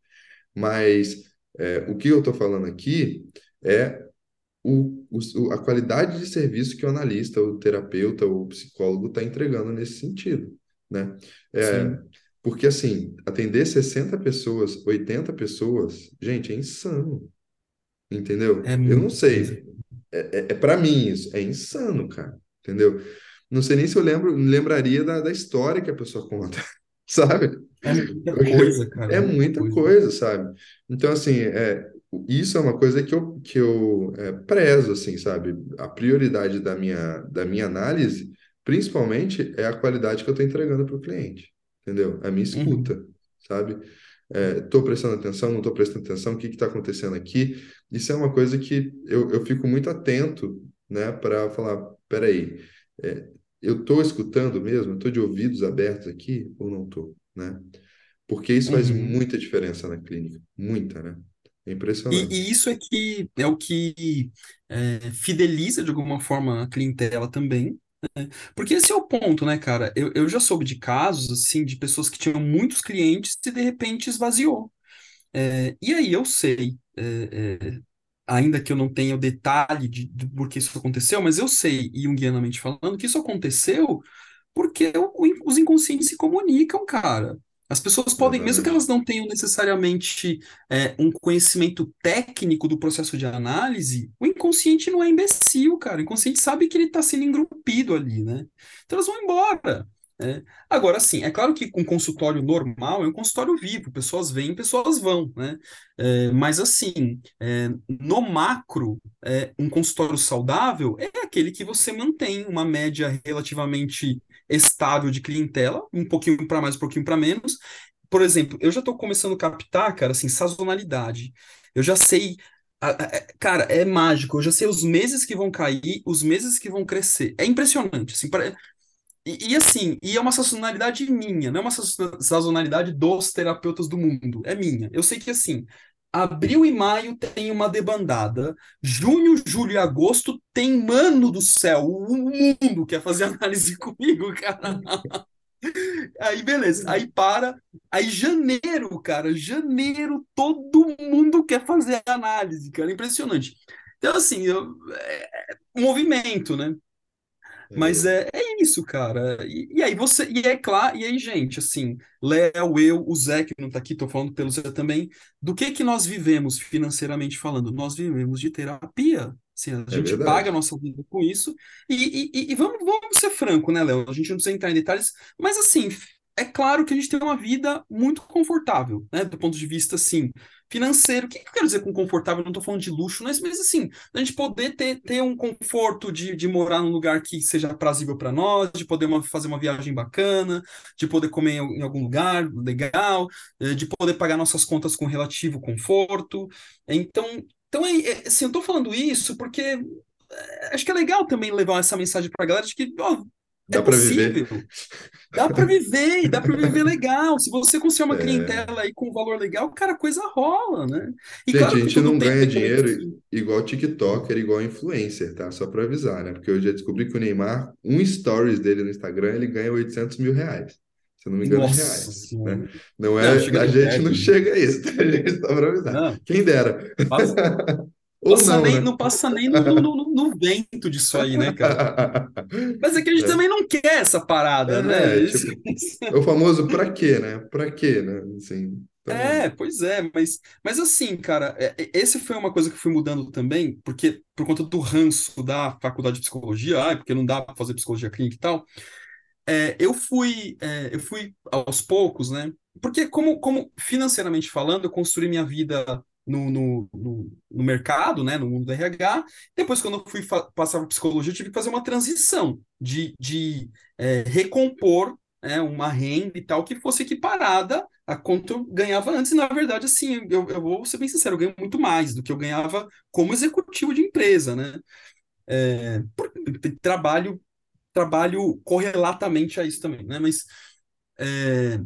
Mas é, o que eu estou falando aqui é o, o- a qualidade de serviço que o analista, o terapeuta, o psicólogo está entregando nesse sentido, né? É, porque, assim, atender 60 pessoas, 80 pessoas, gente, é insano, entendeu? É Eu não sei, é, é, é para mim isso, é insano, cara, entendeu? Não sei nem se eu lembro, lembraria da, da história que a pessoa conta, sabe? É muita coisa, cara. é muita coisa. coisa, sabe? Então, assim, é, isso é uma coisa que eu, que eu é, prezo, assim, sabe? A prioridade da minha, da minha análise, principalmente, é a qualidade que eu estou entregando para o cliente, entendeu? A minha Uhum. escuta, sabe? Estou prestando atenção, não estou prestando atenção, o que está acontecendo aqui? Isso é uma coisa que eu, eu fico muito atento, né, para falar, peraí, é, eu estou escutando mesmo? Estou de ouvidos abertos aqui ou não estou, né? Porque isso faz Uhum. muita diferença na clínica, muita, né? É E, impressionante. e isso é que é o que é, fideliza de alguma forma a clientela também. Porque esse é o ponto, né, cara? Eu, eu já soube de casos, assim, de pessoas que tinham muitos clientes e de repente esvaziou. É, e aí eu sei, é, é, ainda que eu não tenha o detalhe de, de por que isso aconteceu, mas eu sei, junguianamente falando, que isso aconteceu porque o- os inconscientes se comunicam, cara. As pessoas podem, mesmo que elas não tenham necessariamente é, um conhecimento técnico do processo de análise, o inconsciente não é imbecil, cara. O inconsciente sabe que ele está sendo engrupido ali, né? Então elas vão embora. né? Agora, sim, é claro que um consultório normal é um consultório vivo, pessoas vêm, pessoas vão, né? É, mas assim, é, no macro, é, um consultório saudável é aquele que você mantém uma média relativamente estável de clientela, um pouquinho para mais, um pouquinho para menos. Por exemplo, eu já estou começando a captar, cara, assim, sazonalidade. Eu já sei, a- cara, é mágico. Eu já sei os meses que vão cair, os meses que vão crescer. É impressionante, assim, E, e, assim, e é uma sazonalidade minha, não é uma sazonalidade dos terapeutas do mundo, é minha. Eu sei que assim, abril e maio tem uma debandada, junho, julho e agosto tem mano do céu, o mundo quer fazer análise comigo, cara. Aí beleza, aí para, aí janeiro, cara, janeiro todo mundo quer fazer análise, cara, impressionante. Então assim, eu, é, é movimento, né? Mas é, é isso, cara. E, e, aí você. E é claro, e aí, gente, assim, Léo, eu, o Zé, que não tá aqui, tô falando pelo Zé também, do que que nós vivemos financeiramente falando? Nós vivemos de terapia. Assim, a É gente verdade. paga a nossa vida com isso. E, e, e vamos, vamos ser franco, né, Léo? A gente não precisa entrar em detalhes, mas assim, é claro que a gente tem uma vida muito confortável, né? Do ponto de vista, assim, financeiro. O que, eu quero dizer com confortável? Não estou falando de luxo, mas, mas assim, a gente poder ter, ter um conforto de, de morar num lugar que seja prazível para nós, de poder uma, fazer uma viagem bacana, de poder comer em, algum lugar legal, eh, de poder pagar nossas contas com relativo conforto. Então, então é, é, assim, eu estou falando isso porque é, acho que é legal também levar essa mensagem para a galera de que ó, é Dá para viver. Dá para viver, dá para viver legal. Se você conseguir uma É, clientela aí com valor legal, cara, a coisa rola, né? E Gente, a claro que gente não ganha dinheiro assim. igual TikToker, igual influencer, tá? Só para avisar, né? Porque eu já descobri que o Neymar, um stories dele no Instagram, ele ganha 800 mil reais. Se eu não me engano, Nossa reais, né? Não Não, é, chega a gente não chega a isso, tá? gente? Só para avisar. Não, Quem dera. Ou passa não, nem, né? não passa nem no, no, no, vento disso aí, né, cara? Mas é que a gente também não quer essa parada, né? É, é, Isso- tipo, é o famoso pra quê, né? Pra quê, né? Assim, então, É, pois é, mas, mas assim, cara, é, é, esse foi uma coisa que foi mudando também, porque por conta do ranço da faculdade de psicologia, ai, porque não dá para fazer psicologia clínica e tal, é, eu fui, é, eu fui aos poucos, né? Porque como, como financeiramente falando, eu construí minha vida no, no, no, no mercado, né? No mundo do RH. Depois, quando eu fui passar para psicologia, eu tive que fazer uma transição de, de é, recompor é, uma renda e tal que fosse equiparada a quanto eu ganhava antes. E, na verdade, assim, eu, eu vou ser bem sincero, eu ganho muito mais do que eu ganhava como executivo de empresa, né? É, trabalho trabalho correlatamente a isso também, né? Mas, é,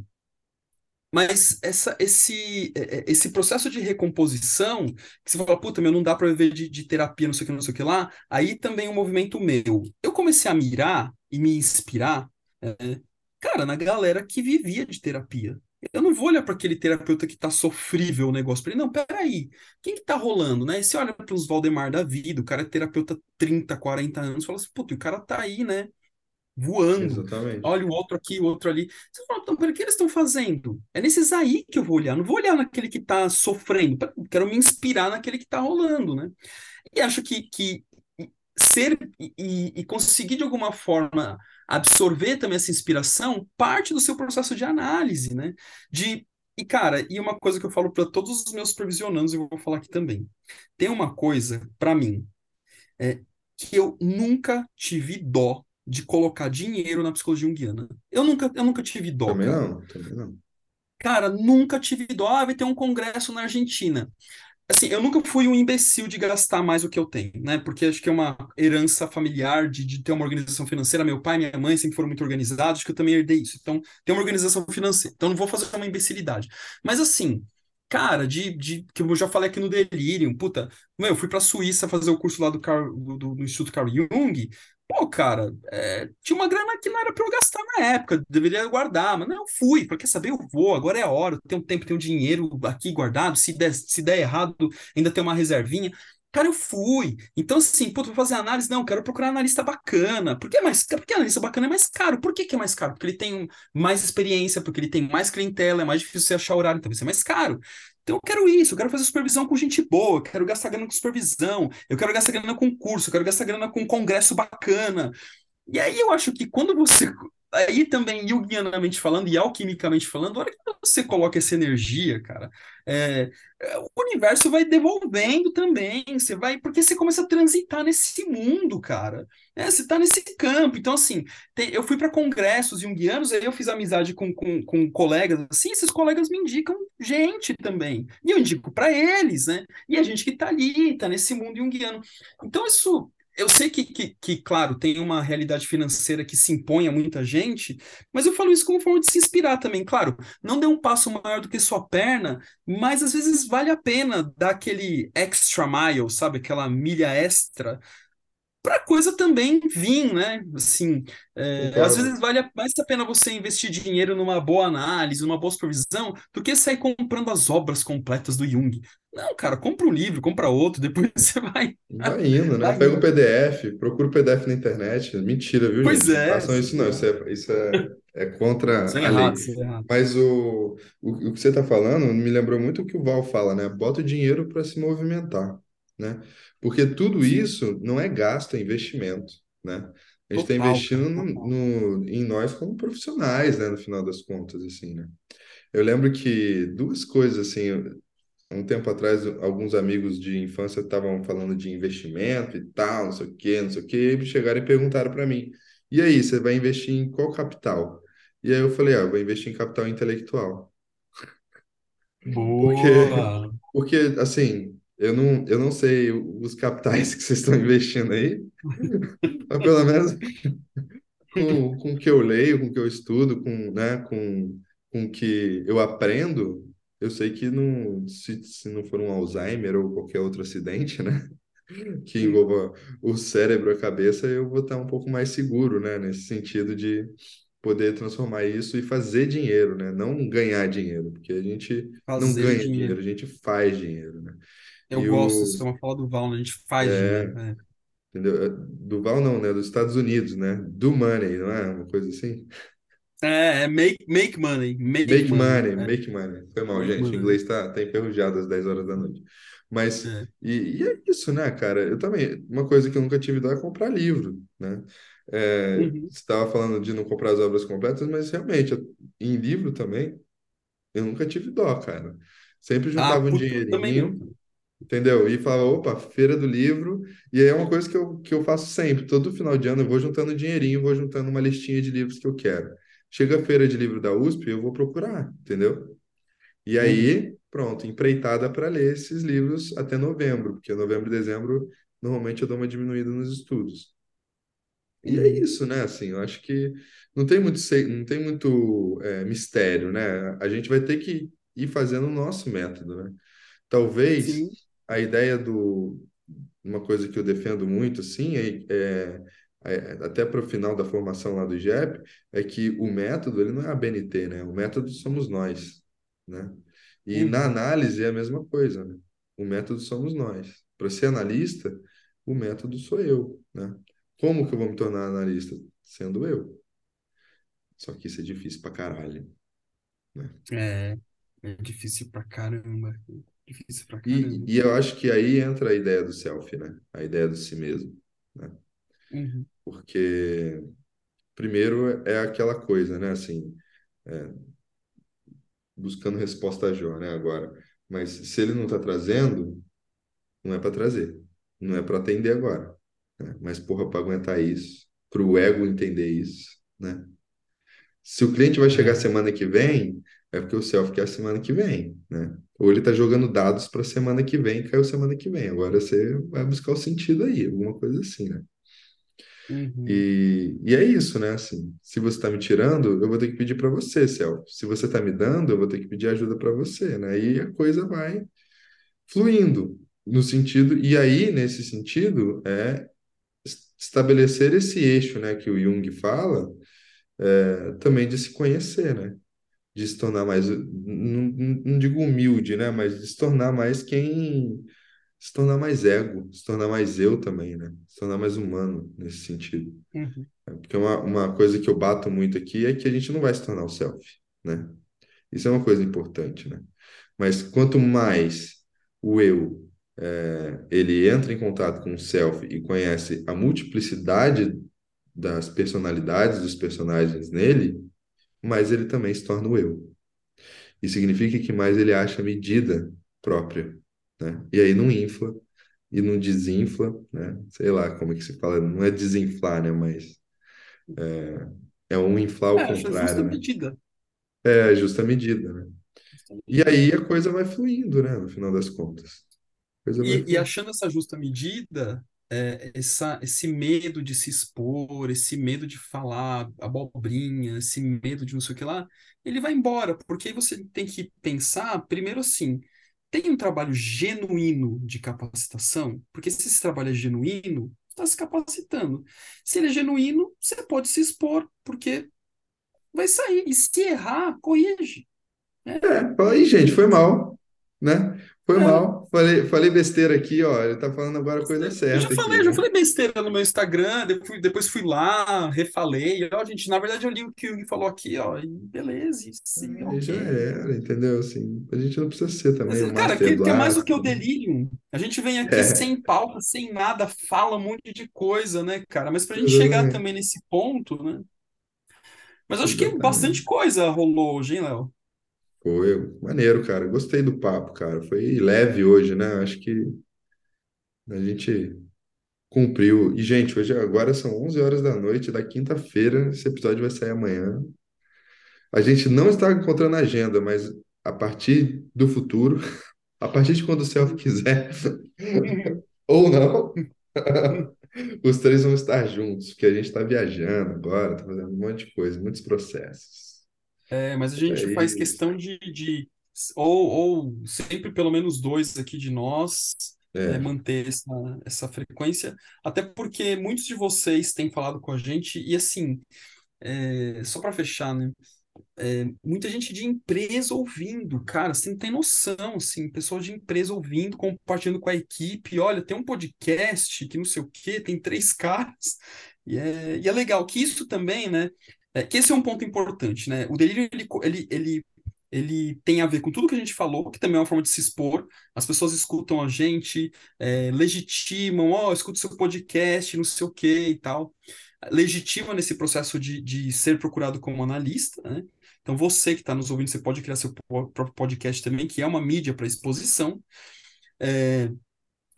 mas essa, esse, é, é, esse processo de recomposição, que você fala, puta, meu, não dá para viver de, de terapia, não sei o que, não sei o que lá, aí também é um movimento meu. Eu comecei a mirar e me inspirar, é, cara, na galera que vivia de terapia. Eu não vou olhar para aquele terapeuta que tá sofrível o negócio para ele. Não, peraí. Quem que tá rolando, né? E você olha para os Valdemar da vida, o cara é terapeuta 30, 40 anos, fala assim, puta, o cara tá aí, né? Voando. exatamente. Olha o outro aqui, o outro ali. Você fala, então, o que eles estão fazendo? É nesses aí que eu vou olhar. Não vou olhar naquele que está sofrendo. Quero me inspirar naquele que está rolando, né? E acho que, que ser e, e- conseguir de alguma forma absorver também essa inspiração parte do seu processo de análise, né? De e cara, e uma coisa que eu falo para todos os meus supervisionandos, e eu vou falar aqui também. Tem uma coisa para mim é que eu nunca tive dó de colocar dinheiro na psicologia junguiana. Eu nunca, eu nunca tive dó, Também cara. não, também não. Cara, nunca tive dó. Ah, vai ter um congresso na Argentina. Assim, eu nunca fui um imbecil de gastar mais do que eu tenho, né? Porque acho que é uma herança familiar de, de ter uma organização financeira. Meu pai e minha mãe sempre foram muito organizados, acho que eu também herdei isso. Então, tem uma organização financeira. Então, não vou fazer uma imbecilidade. Mas, assim, cara, de, de que eu já falei aqui no Delirium, puta, meu, eu fui pra Suíça fazer o curso lá do, Carl, do, do Instituto Carl Jung. Pô, cara, é, tinha uma grana que não era para eu gastar na época, deveria guardar, mas não, eu fui, porque saber, eu vou, agora é a hora, tenho tempo, tenho dinheiro aqui guardado, se der, se der errado, ainda tem uma reservinha. Cara, eu fui. Então, assim, pô, vou fazer análise, não, quero procurar analista bacana. Por que é mais Porque analista bacana é mais caro. Por que, que é mais caro? Porque ele tem mais experiência, porque ele tem mais clientela, é mais difícil você achar horário, então vai ser mais caro. Então eu quero isso, eu quero fazer supervisão com gente boa, eu quero gastar grana com supervisão, eu quero gastar grana com curso, eu quero gastar grana com congresso bacana. E aí eu acho que quando você. Aí também, junguianamente falando e alquimicamente falando, a hora que você coloca essa energia, cara, é, é, o universo vai devolvendo também. Você vai. Porque você começa a transitar nesse mundo, cara. É, você tá nesse campo. Então, assim, tem- eu fui para congressos junguianos, aí eu fiz amizade com, com, com colegas, assim, esses colegas me indicam gente também. E eu indico para eles, né? E a gente que tá ali, tá nesse mundo junguiano. Então, isso. Eu sei que, que, que, claro, tem uma realidade financeira que se impõe a muita gente, mas eu falo isso como forma de se inspirar também. Claro, não dê um passo maior do que sua perna, mas às vezes vale a pena dar aquele extra mile, sabe? Aquela milha extra para coisa também vir, né? Assim, é, às vezes vale mais a pena você investir dinheiro numa boa análise, numa boa supervisão, do que sair comprando as obras completas do Jung. Não, cara, compra um livro, compra outro, depois você vai, Vai indo, né? vai Pega o indo. PDF, procura o PDF na internet. Mentira, viu, Pois gente? É, façam isso, não. Isso isso é, isso é, é contra é a lei. errado, isso é. Mas o, o, o que você está falando me lembrou muito o que o Val fala, né? Bota o dinheiro para se movimentar, né? Porque tudo isso não é gasto, é investimento, né? A gente está investindo no, no- em nós como profissionais, né? No final das contas, assim, né? Eu lembro que duas coisas, assim, um tempo atrás, alguns amigos de infância estavam falando de investimento e tal, não sei o quê, não sei o quê, e chegaram e perguntaram para mim: e aí, você vai investir em qual capital? E aí eu falei: ah, eu vou investir em capital intelectual. Porque, Boa! porque assim, eu não, eu não sei os capitais que vocês estão investindo aí, mas pelo menos com, com o que eu leio, com o que eu estudo, com, né, com, com o que eu aprendo, eu sei que não, se, se não for um Alzheimer ou qualquer outro acidente, né? que envolva o cérebro, a cabeça, eu vou estar um pouco mais seguro, né? Nesse sentido de poder transformar isso e fazer dinheiro, né? Não ganhar dinheiro, porque a gente não fazer ganha dinheiro, dinheiro. a gente faz dinheiro, né? Eu E gosto, isso o, é uma fala do Val, né? A gente faz é, é. entendeu? É, Duval não, né? Dos Estados Unidos, né? Do money, não é? Uma coisa assim? É, é make, make money, make Make money, money, é, make money. Foi mal, make gente. O inglês tá, tá enferrujado às 10 horas da noite. Mas, É. e, e é isso, né, cara? Eu também, uma coisa que eu nunca tive dó é comprar livro, né? É, Uhum. você estava falando de não comprar as obras completas, mas realmente, eu- em livro também, eu nunca tive dó, cara. Sempre Ah, juntava um também não. dinheirinho, entendeu? E falava, opa, feira do livro. E aí é uma coisa que eu, que eu faço sempre. Todo final de ano eu vou juntando dinheirinho, vou juntando uma listinha de livros que eu quero. Chega a feira de livro da USP, eu vou procurar, entendeu? E aí, pronto, empreitada para ler esses livros até novembro, porque novembro e dezembro normalmente eu dou uma diminuída nos estudos. E é isso, né? Assim, eu acho que não tem muito, não tem muito é, mistério, né? A gente vai ter que ir fazendo o nosso método, né? Talvez Sim. A ideia do uma coisa que eu defendo muito, assim, é, é- é- até para o final da formação lá do IGEP, é que o método ele não é a BNT, né? O método somos nós, né? E na Uhum. análise é a mesma coisa, né? O método somos nós. Para ser analista, o método sou eu, né? Como que eu vou me tornar analista? Sendo eu. Só que isso é difícil pra caralho, né? É, é difícil pra caramba. Difícil pra E, caramba. e eu acho que aí entra a ideia do self, né? A ideia do si mesmo, né? Uhum. Porque Primeiro é aquela coisa, né? Assim, é, buscando resposta a Jó, né? Agora, mas se ele não está trazendo, não é para trazer, não é para atender agora, né? Mas porra, para aguentar isso, para o ego entender isso, né? Se o cliente vai chegar É. semana que vem, é porque o self quer a semana que vem, né? Ou ele está jogando dados para semana que vem, caiu semana que vem. Agora você vai buscar o sentido aí, alguma coisa assim, né? Uhum. E, e é isso, né? Assim, se você está me tirando, eu vou ter que pedir para você, Céu. Se você está me dando, eu vou ter que pedir ajuda para você, né? E a coisa vai fluindo no sentido. E aí, nesse sentido, é es- estabelecer esse eixo, né, que o Jung fala, é, também de se conhecer, né? De se tornar mais, não, não digo humilde, né? Mas de se tornar mais quem. Se tornar mais ego, se tornar mais eu também, né? Se tornar mais humano nesse sentido. Uhum. Porque uma, uma coisa que eu bato muito aqui é que a gente não vai se tornar o self, né? Isso é uma coisa importante, né? Mas quanto mais o eu é, ele entra em contato com o self e conhece a multiplicidade das personalidades dos personagens nele, mais ele também se torna o eu. E significa que mais ele acha a medida própria, né? E aí não infla e não desinfla, né? Sei lá como é que se fala, não é desinflar, né? Mas é um inflar É, ao acho a justa contrário, né? medida. É a justa medida, né? E aí a coisa vai fluindo, né? No final das contas. E, e achando essa justa medida. É, essa, esse medo de se expor, esse medo de falar abobrinha, esse medo de não sei o que lá, ele vai embora, porque aí você tem que pensar, primeiro assim, tem um trabalho genuíno de capacitação? Porque se esse trabalho é genuíno, está se capacitando. Se ele é genuíno, você pode se expor, porque vai sair. E se errar, corrige. É, fala aí, gente, foi mal, né? Foi É, mal. Falei, falei besteira aqui, ó. Ele tá falando agora a coisa Eu já certa aqui, falei, já né? falei besteira no meu Instagram, depois, depois fui lá, refalei. Ó, gente, na verdade eu li o que o Hugo falou aqui, ó, e beleza, sim, Aí já ok. era, entendeu? Assim, a gente não precisa ser Mas, também o cara, que, que é mais do que o delírio. A gente vem aqui É, sem pauta, sem nada, fala um monte de coisa, né, cara? Mas pra gente chegar exatamente. também nesse ponto, né? Mas acho que bastante Exatamente. coisa rolou hoje, hein, Léo? Foi maneiro, cara. Gostei do papo, cara. Foi leve hoje, né? Acho que a gente cumpriu. E, gente, hoje agora são 11 horas da noite da quinta-feira. Esse episódio vai sair amanhã. A gente não está encontrando agenda, mas a partir do futuro, a partir de quando o céu quiser, ou não, os três vão estar juntos, porque a gente está viajando agora, está fazendo um monte de coisa, muitos processos. É, mas a Mas é gente faz isso. questão de, de ou, ou sempre pelo menos dois aqui de nós é, É, manter essa, essa frequência, até porque muitos de vocês têm falado com a gente, e assim, é, só para fechar, né? É, muita gente de empresa ouvindo, cara, você não tem noção, assim, pessoal de empresa ouvindo, compartilhando com a equipe, olha, tem um podcast que não sei o quê, tem três caras, e é, e é legal que isso também, né, é, que esse é um ponto importante, né, o delírio, ele, ele, ele, ele tem a ver com tudo que a gente falou, que também é uma forma de se expor, as pessoas escutam a gente, é, legitimam, ó, escuta seu podcast, não sei o quê e tal, legitima nesse processo de, de ser procurado como analista, né? Então, você que está nos ouvindo, você pode criar seu próprio podcast também, que é uma mídia para exposição, é,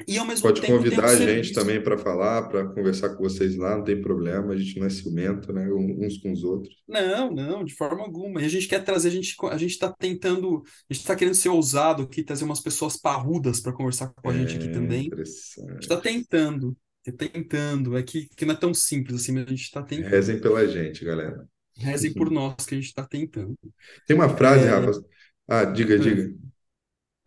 e ao mesmo pode tempo tem um convidar a gente também para falar, para conversar com vocês lá, não tem problema, a gente não é ciumento, né? Uns com os outros. Não, não, de forma alguma. E a gente quer trazer, a gente a gente está tentando, a gente está querendo ser ousado aqui, trazer umas pessoas parrudas para conversar com a gente aqui É também. A gente está interessante. tentando, tá tentando. É que, que não é tão simples assim, mas a gente está tentando. Rezem pela gente, galera. Rezem por nós que a gente está tentando. Tem uma frase, Rafa. Ah, diga, É. diga.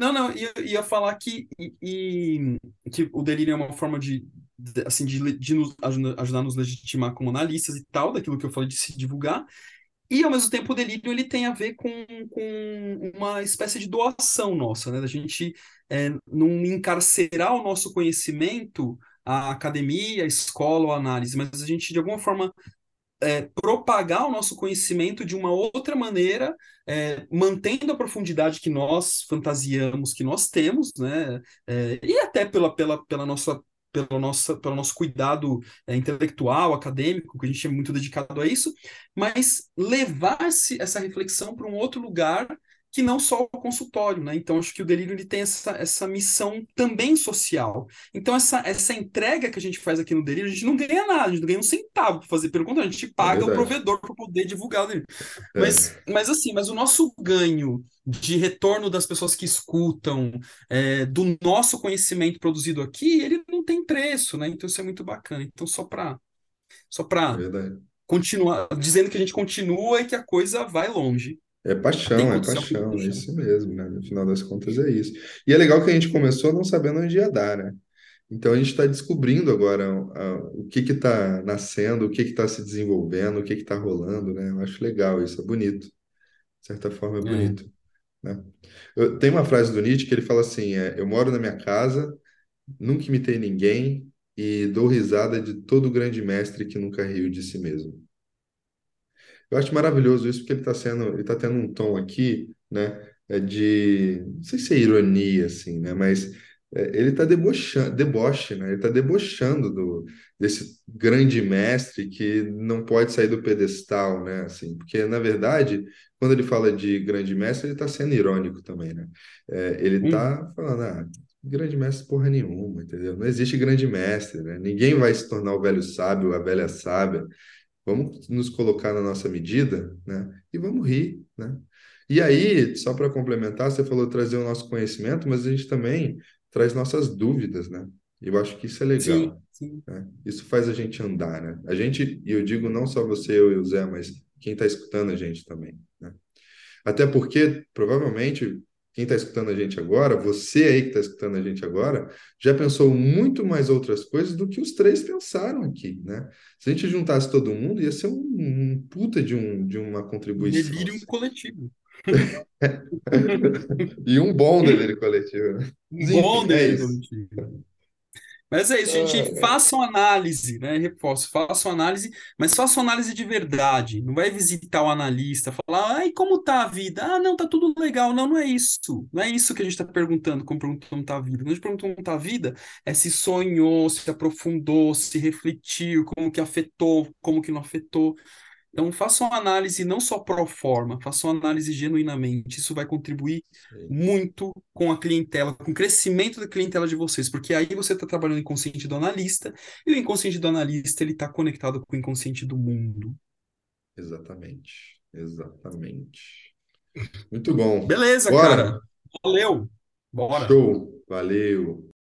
Não, não, ia, ia falar que, e, que o delírio é uma forma de, de, assim, de, de nos ajuda- ajudar a nos legitimar como analistas e tal, daquilo que eu falei de se divulgar, e ao mesmo tempo o delírio ele tem a ver com, com uma espécie de doação nossa, né? Da gente é, não encarcerar o nosso conhecimento, a academia, a escola, a análise, mas a gente de alguma forma propagar o nosso conhecimento de uma outra maneira, é, mantendo a profundidade que nós fantasiamos que nós temos, né? É, e até pela, pela, pela nossa pelo nosso, pelo nosso cuidado é, intelectual, acadêmico, que a gente é muito dedicado a isso, mas levar essa reflexão para um outro lugar que não só o consultório, né? Então, acho que o delírio ele tem essa, essa missão também social. Então, essa, essa entrega que a gente faz aqui no Delírio, a gente não ganha nada, a gente não ganha um centavo para fazer. Pelo contrário, a gente É paga o verdade. provedor para poder divulgar o Delírio. Mas, É, mas assim, mas o nosso ganho de retorno das pessoas que escutam, é, do nosso conhecimento produzido aqui, ele não tem preço, né? Então, isso é muito bacana. Então, só para só é para verdade. continuar, dizendo que a gente continua e que a coisa vai longe. É paixão, é paixão, é isso mesmo, né? No final das contas é isso. E é legal que a gente começou não sabendo onde ia dar, né? Então a gente está descobrindo agora ah, o que que está nascendo, o que que está se desenvolvendo, o que que está rolando, né? Eu acho legal isso, é bonito. De certa forma é É. bonito, né? Eu, tem uma frase do Nietzsche que ele fala assim, é, eu moro na minha casa, nunca imitei ninguém e dou risada de todo grande mestre que nunca riu de si mesmo. Eu acho maravilhoso isso, porque ele está sendo, ele tá tendo um tom aqui, né, é de, não sei se é ironia, assim, né, mas é, ele está debochando, deboche, né, ele está debochando do, desse grande mestre que não pode sair do pedestal, né, assim, porque, na verdade, quando ele fala de grande mestre, ele está sendo irônico também, né, É, ele Hum, está falando, ah, grande mestre porra nenhuma, entendeu? Não existe grande mestre, né, ninguém vai se tornar o velho sábio, a velha sábia, Vamos nos colocar na nossa medida, né? E vamos rir, né? E aí, só para complementar, você falou trazer o nosso conhecimento, mas a gente também traz nossas dúvidas, né? Eu acho que isso é Sim, legal, sim. né? Isso faz a gente andar, né? A gente, e eu digo não só você, eu e o Zé, mas quem está escutando a gente também, né? Até porque, provavelmente, quem está escutando a gente agora, você aí que está escutando a gente agora, já pensou muito mais outras coisas do que os três pensaram aqui, né? Se a gente juntasse todo mundo, ia ser um, um puta de, um, de uma Um contribuição. delírio coletivo. E um bom delírio coletivo, né? Um bom é delírio coletivo. Mas é isso, gente, Ah, façam análise, né? Reforço, façam análise, mas façam análise de verdade. Não vai visitar o analista, falar, ai, como tá a vida? Ah, não, tá tudo legal. Não, não é isso. Não é isso que a gente está perguntando, como perguntando como tá a vida. Quando a gente pergunta como tá a vida, é se sonhou, se aprofundou, se refletiu, como que afetou, como que não afetou. Então, façam uma análise não só pro forma, façam uma análise genuinamente. Isso vai contribuir sim, muito com a clientela, com o crescimento da clientela de vocês, porque aí você está trabalhando o inconsciente do analista, e o inconsciente do analista ele está conectado com o inconsciente do mundo. exatamente. Exatamente. Muito bom. Beleza, Bora! cara. Valeu. Bora. Show! Valeu!